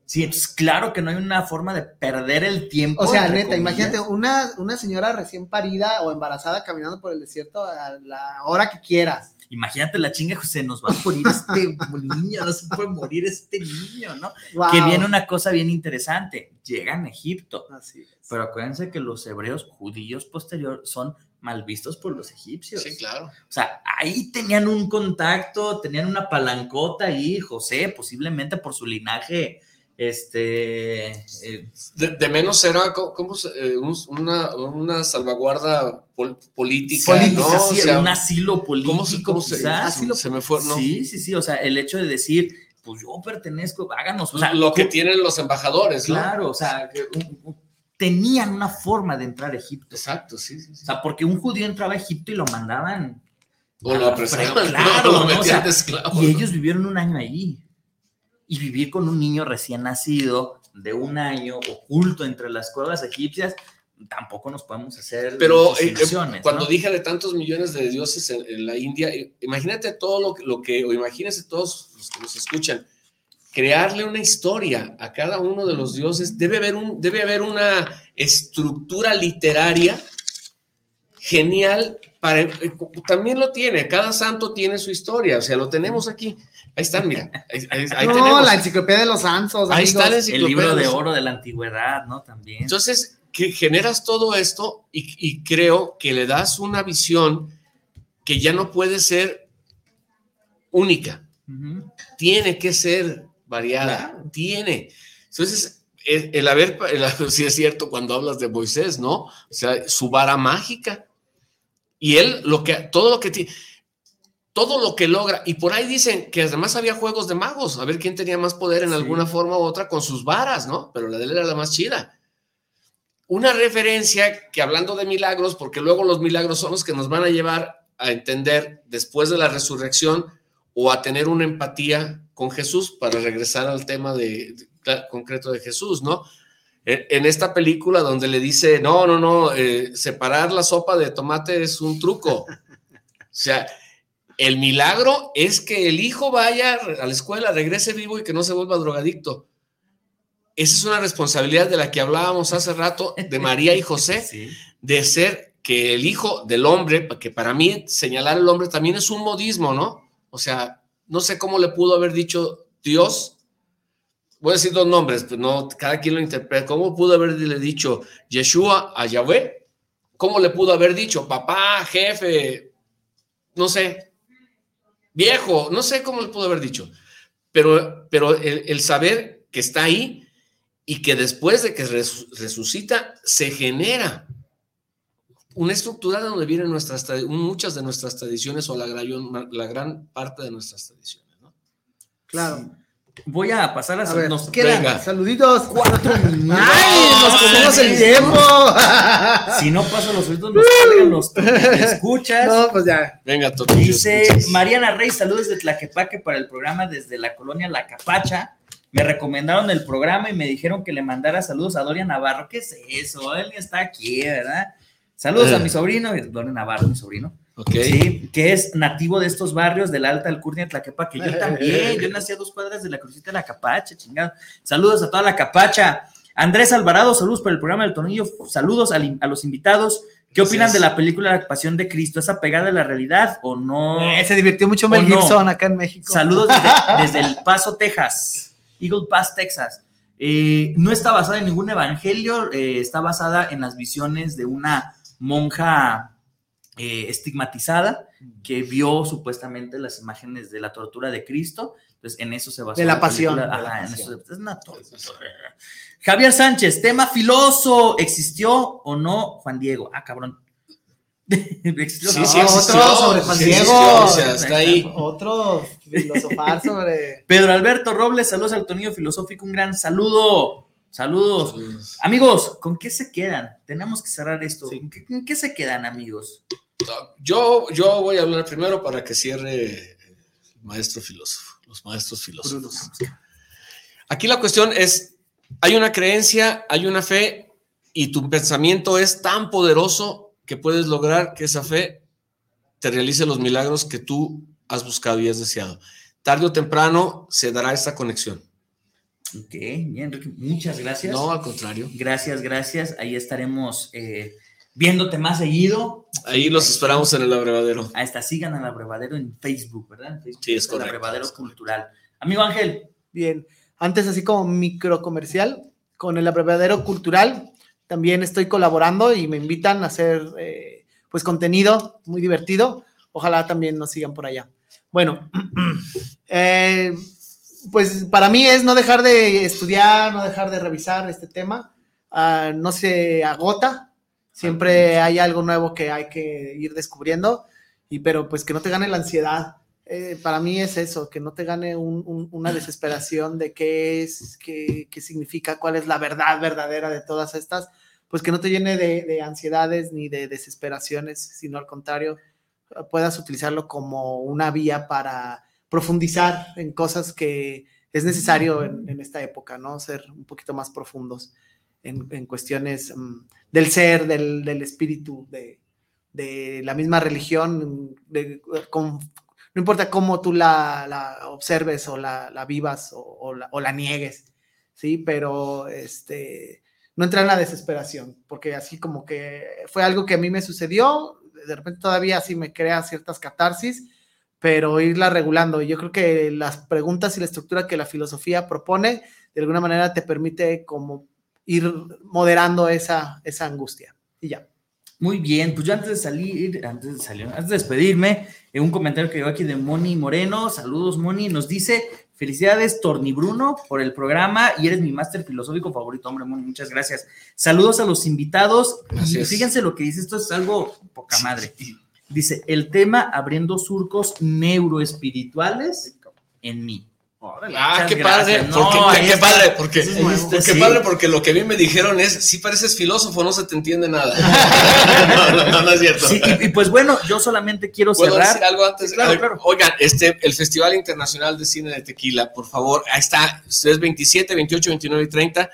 Sí, entonces claro que no hay una forma de perder el tiempo. O sea, neta, comillas. imagínate una, una señora recién parida o embarazada caminando por el desierto a la hora que quieras. Imagínate la chinga, se nos va a morir este niño, no se puede morir este niño, ¿no? Wow. Que viene una cosa bien interesante. Llegan a Egipto, Así es. pero acuérdense que los hebreos judíos posterior son mal vistos por los egipcios. Sí, claro. O sea, ahí tenían un contacto, tenían una palancota ahí, José, posiblemente por su linaje, este, eh, De, de menos era co- como eh, un- una, una salvaguarda pol- política, política, ¿no? sí, O sea, un asilo político, ¿cómo se- cómo se- asilo- se me fue, no? Sí, sí, sí, o sea, el hecho de decir, pues yo pertenezco, háganos, o sea, lo que tienen los embajadores, ¿no? Claro, o sea, que un- un- tenían una forma de entrar a Egipto. Exacto, sí, sí. O sea, porque un judío entraba a Egipto y lo mandaban. O lo apresaban, claro, Lo ¿no? O metían sea, de esclavo, y ellos vivieron un año ahí. Y vivir con un niño recién nacido de un año oculto entre las cuevas egipcias, tampoco nos podemos hacer Pero eh, eh, cuando ¿no? dije de tantos millones de dioses en, en la India, eh, imagínate todo lo, que- lo que, o imagínense todos los que nos escuchan, crearle una historia a cada uno de los dioses, debe haber, un, debe haber una estructura literaria genial. Para, también lo tiene, cada santo tiene su historia, o sea, lo tenemos aquí. Ahí están, mira, ahí, ahí- ahí no, tenemos. la enciclopedia de los santos. Ahí está la amigos. El libro de enciclopedia. oro de la antigüedad, ¿no? También. Entonces, que generas todo esto y, y creo que le das una visión que ya no puede ser única, tiene que ser variada, tiene. Entonces, el, el haber, el- sí es cierto cuando hablas de Moisés, ¿no? O sea, su vara mágica. Y él, lo que, todo lo que tiene, todo lo que logra, y por ahí dicen que además había juegos de magos, a ver quién tenía más poder en Sí. alguna forma u otra con sus varas, ¿no? Pero la de él era la más chida. Una referencia que hablando de milagros, porque luego los milagros son los que nos van a llevar a entender después de la resurrección o a tener una empatía con Jesús para regresar al tema de, de- concreto de Jesús, ¿no? En, en esta película donde le dice, no, no, no, eh, separar la sopa de tomate es un truco. O sea, el milagro es que el hijo vaya a la escuela, regrese vivo y que no se vuelva drogadicto. Esa es una responsabilidad de la que hablábamos hace rato de María y José, Sí. de ser que el hijo del hombre, que para mí señalar el hombre también es un modismo, ¿no? O sea, no sé cómo le pudo haber dicho Dios, voy a decir dos nombres, pues no, cada quien lo interpreta, ¿cómo pudo haberle dicho Yeshua a Yahweh? ¿Cómo le pudo haber dicho papá, jefe, no sé, viejo, no sé cómo le pudo haber dicho, pero, pero el, el saber que está ahí y que después de que res- resucita se genera una estructura de donde vienen nuestras muchas de nuestras tradiciones o la gran, la gran parte de nuestras tradiciones. ¿no? Claro. Voy a pasar a, A ver, nos quedan venga. saluditos. cuatro minutos. ¡Ay! Nos comemos el tiempo. Si no paso los oídos, nos cargan los ¿me escuchas. No, pues ya. Venga, Totillo, Dice. Mariana Rey, saludos de Tlaquepaque para el programa desde la colonia La Capacha. Me recomendaron el programa y me dijeron que le mandara saludos a Doria Navarro. ¿Qué es eso? Él está aquí, ¿verdad? Saludos a mi sobrino, Doria Navarro, mi sobrino. Sí, que es nativo de estos barrios de la Alta Alcurnia de Tlaquepaque. Yo también, yo nací a dos cuadras de la crucita de la Capacha, chingado. Saludos a toda la Capacha. Andrés Alvarado, saludos por el programa del Tornillo. Saludos al- a, los invitados. ¿Qué opinan de la película La Pasión de Cristo? ¿Es apegada a la realidad o no? Eh, se divirtió mucho ¿O Mel no? Gibson acá en México. Saludos desde, desde El Paso, Texas. Eagle Pass, Texas. Eh, no está basada en ningún evangelio, eh, está basada en las visiones de una monja eh, estigmatizada que vio supuestamente las imágenes de la tortura de Cristo. Entonces, en eso se basó. De la pasión, película. de la Ajá, en pasión. eso- es una tortura. Javier Sánchez, tema filoso. ¿Existió o no Juan Diego? Ah, cabrón. ¿Existió? Sí, No, sí otro sobre Juan sí Diego. existió, o sea, está ahí. Otro filosofar sobre. Pedro Alberto Robles, saludos al Tonillo Filosófico, un gran saludo. Saludos. Amigos, ¿con qué se quedan? Tenemos que cerrar esto. ¿Con qué, con qué se quedan, amigos? Yo, yo voy a hablar primero para que cierre el maestro filósofo, los maestros filósofos. Aquí la cuestión es, hay una creencia, hay una fe y tu pensamiento es tan poderoso que puedes lograr que esa fe te realice los milagros que tú has buscado y has deseado. Tarde o temprano se dará esta conexión. Ok, bien, Enrique, muchas gracias. No, al contrario. Gracias, gracias. Ahí estaremos eh, viéndote más seguido. Ahí los esperamos en el abrevadero. Ahí está, sigan al abrevadero en Facebook, ¿verdad? En Facebook, Sí, es el correcto, abrevadero cultural. Amigo Ángel. Bien, antes así como micro comercial, con el abrevadero cultural, también estoy colaborando y me invitan a hacer eh, pues contenido muy divertido. Ojalá también nos sigan por allá. Bueno, eh, pues para mí es no dejar de estudiar, no dejar de revisar este tema. Ah, no se agota, siempre hay algo nuevo que hay que ir descubriendo, y pero pues que no te gane la ansiedad. Eh, para mí es eso, que no te gane un- un- una desesperación de qué es, qué, qué significa, cuál es la verdad verdadera de todas estas, pues que no te llene de, de ansiedades ni de desesperaciones, sino al contrario, puedas utilizarlo como una vía para profundizar en cosas que es necesario en, en esta época, ¿no? Ser un poquito más profundos en, en cuestiones mm, del ser, del, del espíritu, de, de la misma religión, de- con- no importa cómo tú la, la observes o la, la vivas o, o la, o la niegues, ¿sí? Pero este, no entrar en la desesperación, porque así como que fue algo que a mí me sucedió, de repente todavía así me crea ciertas catarsis, pero irla regulando. Yo creo que las preguntas y la estructura que la filosofía propone, de alguna manera te permite como ir moderando esa, esa angustia. Y ya. Muy bien, pues yo antes de salir, antes de salir, antes de despedirme, eh, un comentario que llegó aquí de Moni Moreno, saludos Moni, nos dice, felicidades Torni Bruno por el programa y eres mi máster filosófico favorito, hombre, Moni, muchas gracias. Saludos a los invitados y Gracias. fíjense lo que dice, esto es algo poca madre. Dice, el tema abriendo surcos neuroespirituales en mí. Órale, Ah, qué padre, gracias. No, qué está. padre, porque, es nuevo. qué Sí. padre, porque lo que a mí me dijeron es, si pareces filósofo, no se te entiende nada. no, no, no, no es cierto. Sí, y, y pues bueno, yo solamente quiero ¿Puedo cerrar. decir algo antes? Sí, claro, ver, claro. Oigan, este, el Festival Internacional de Cine de Tequila, por favor, ahí está, es 27, 28, 29 y 30.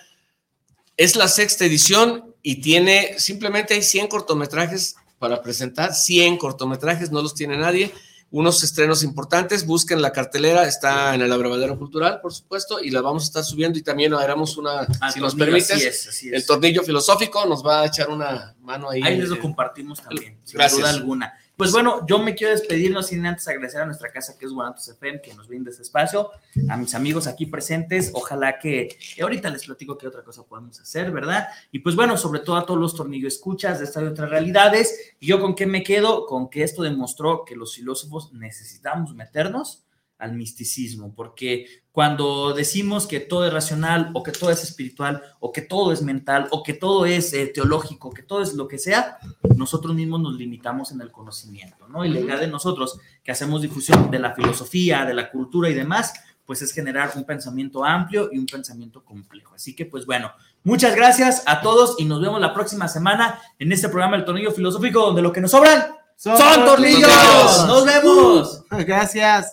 Es la sexta edición y tiene, simplemente hay 100 cortometrajes para presentar, 100 cortometrajes, no los tiene nadie. Unos estrenos importantes, busquen la cartelera, está en el Abrevadero Cultural, por supuesto, y la vamos a estar subiendo y también haremos una, Ah, si nos permites, así es, así es. el tornillo filosófico nos va a echar una mano ahí. Ahí les lo compartimos también, sin duda alguna. Pues bueno, yo me quiero despedir, no sin antes agradecer a nuestra casa que es Guanatos FM, que nos brinda este espacio, a mis amigos aquí presentes, ojalá que ahorita les platico qué otra cosa podemos hacer, ¿verdad? Y pues bueno, sobre todo a todos los tornillos escuchas de estas y otras realidades, y yo con qué me quedo, con que esto demostró que los filósofos necesitamos meternos al misticismo, porque cuando decimos que todo es racional o que todo es espiritual o que todo es mental o que todo es eh, teológico, que todo es lo que sea, nosotros mismos nos limitamos en el conocimiento, ¿no? Y la idea de nosotros que hacemos difusión de la filosofía, de la cultura y demás, pues es generar un pensamiento amplio y un pensamiento complejo. Así que, pues bueno, muchas gracias a todos y nos vemos la próxima semana en este programa El Tornillo Filosófico, donde lo que nos sobran son, tornillos. tornillos. Nos vemos. Uh, gracias.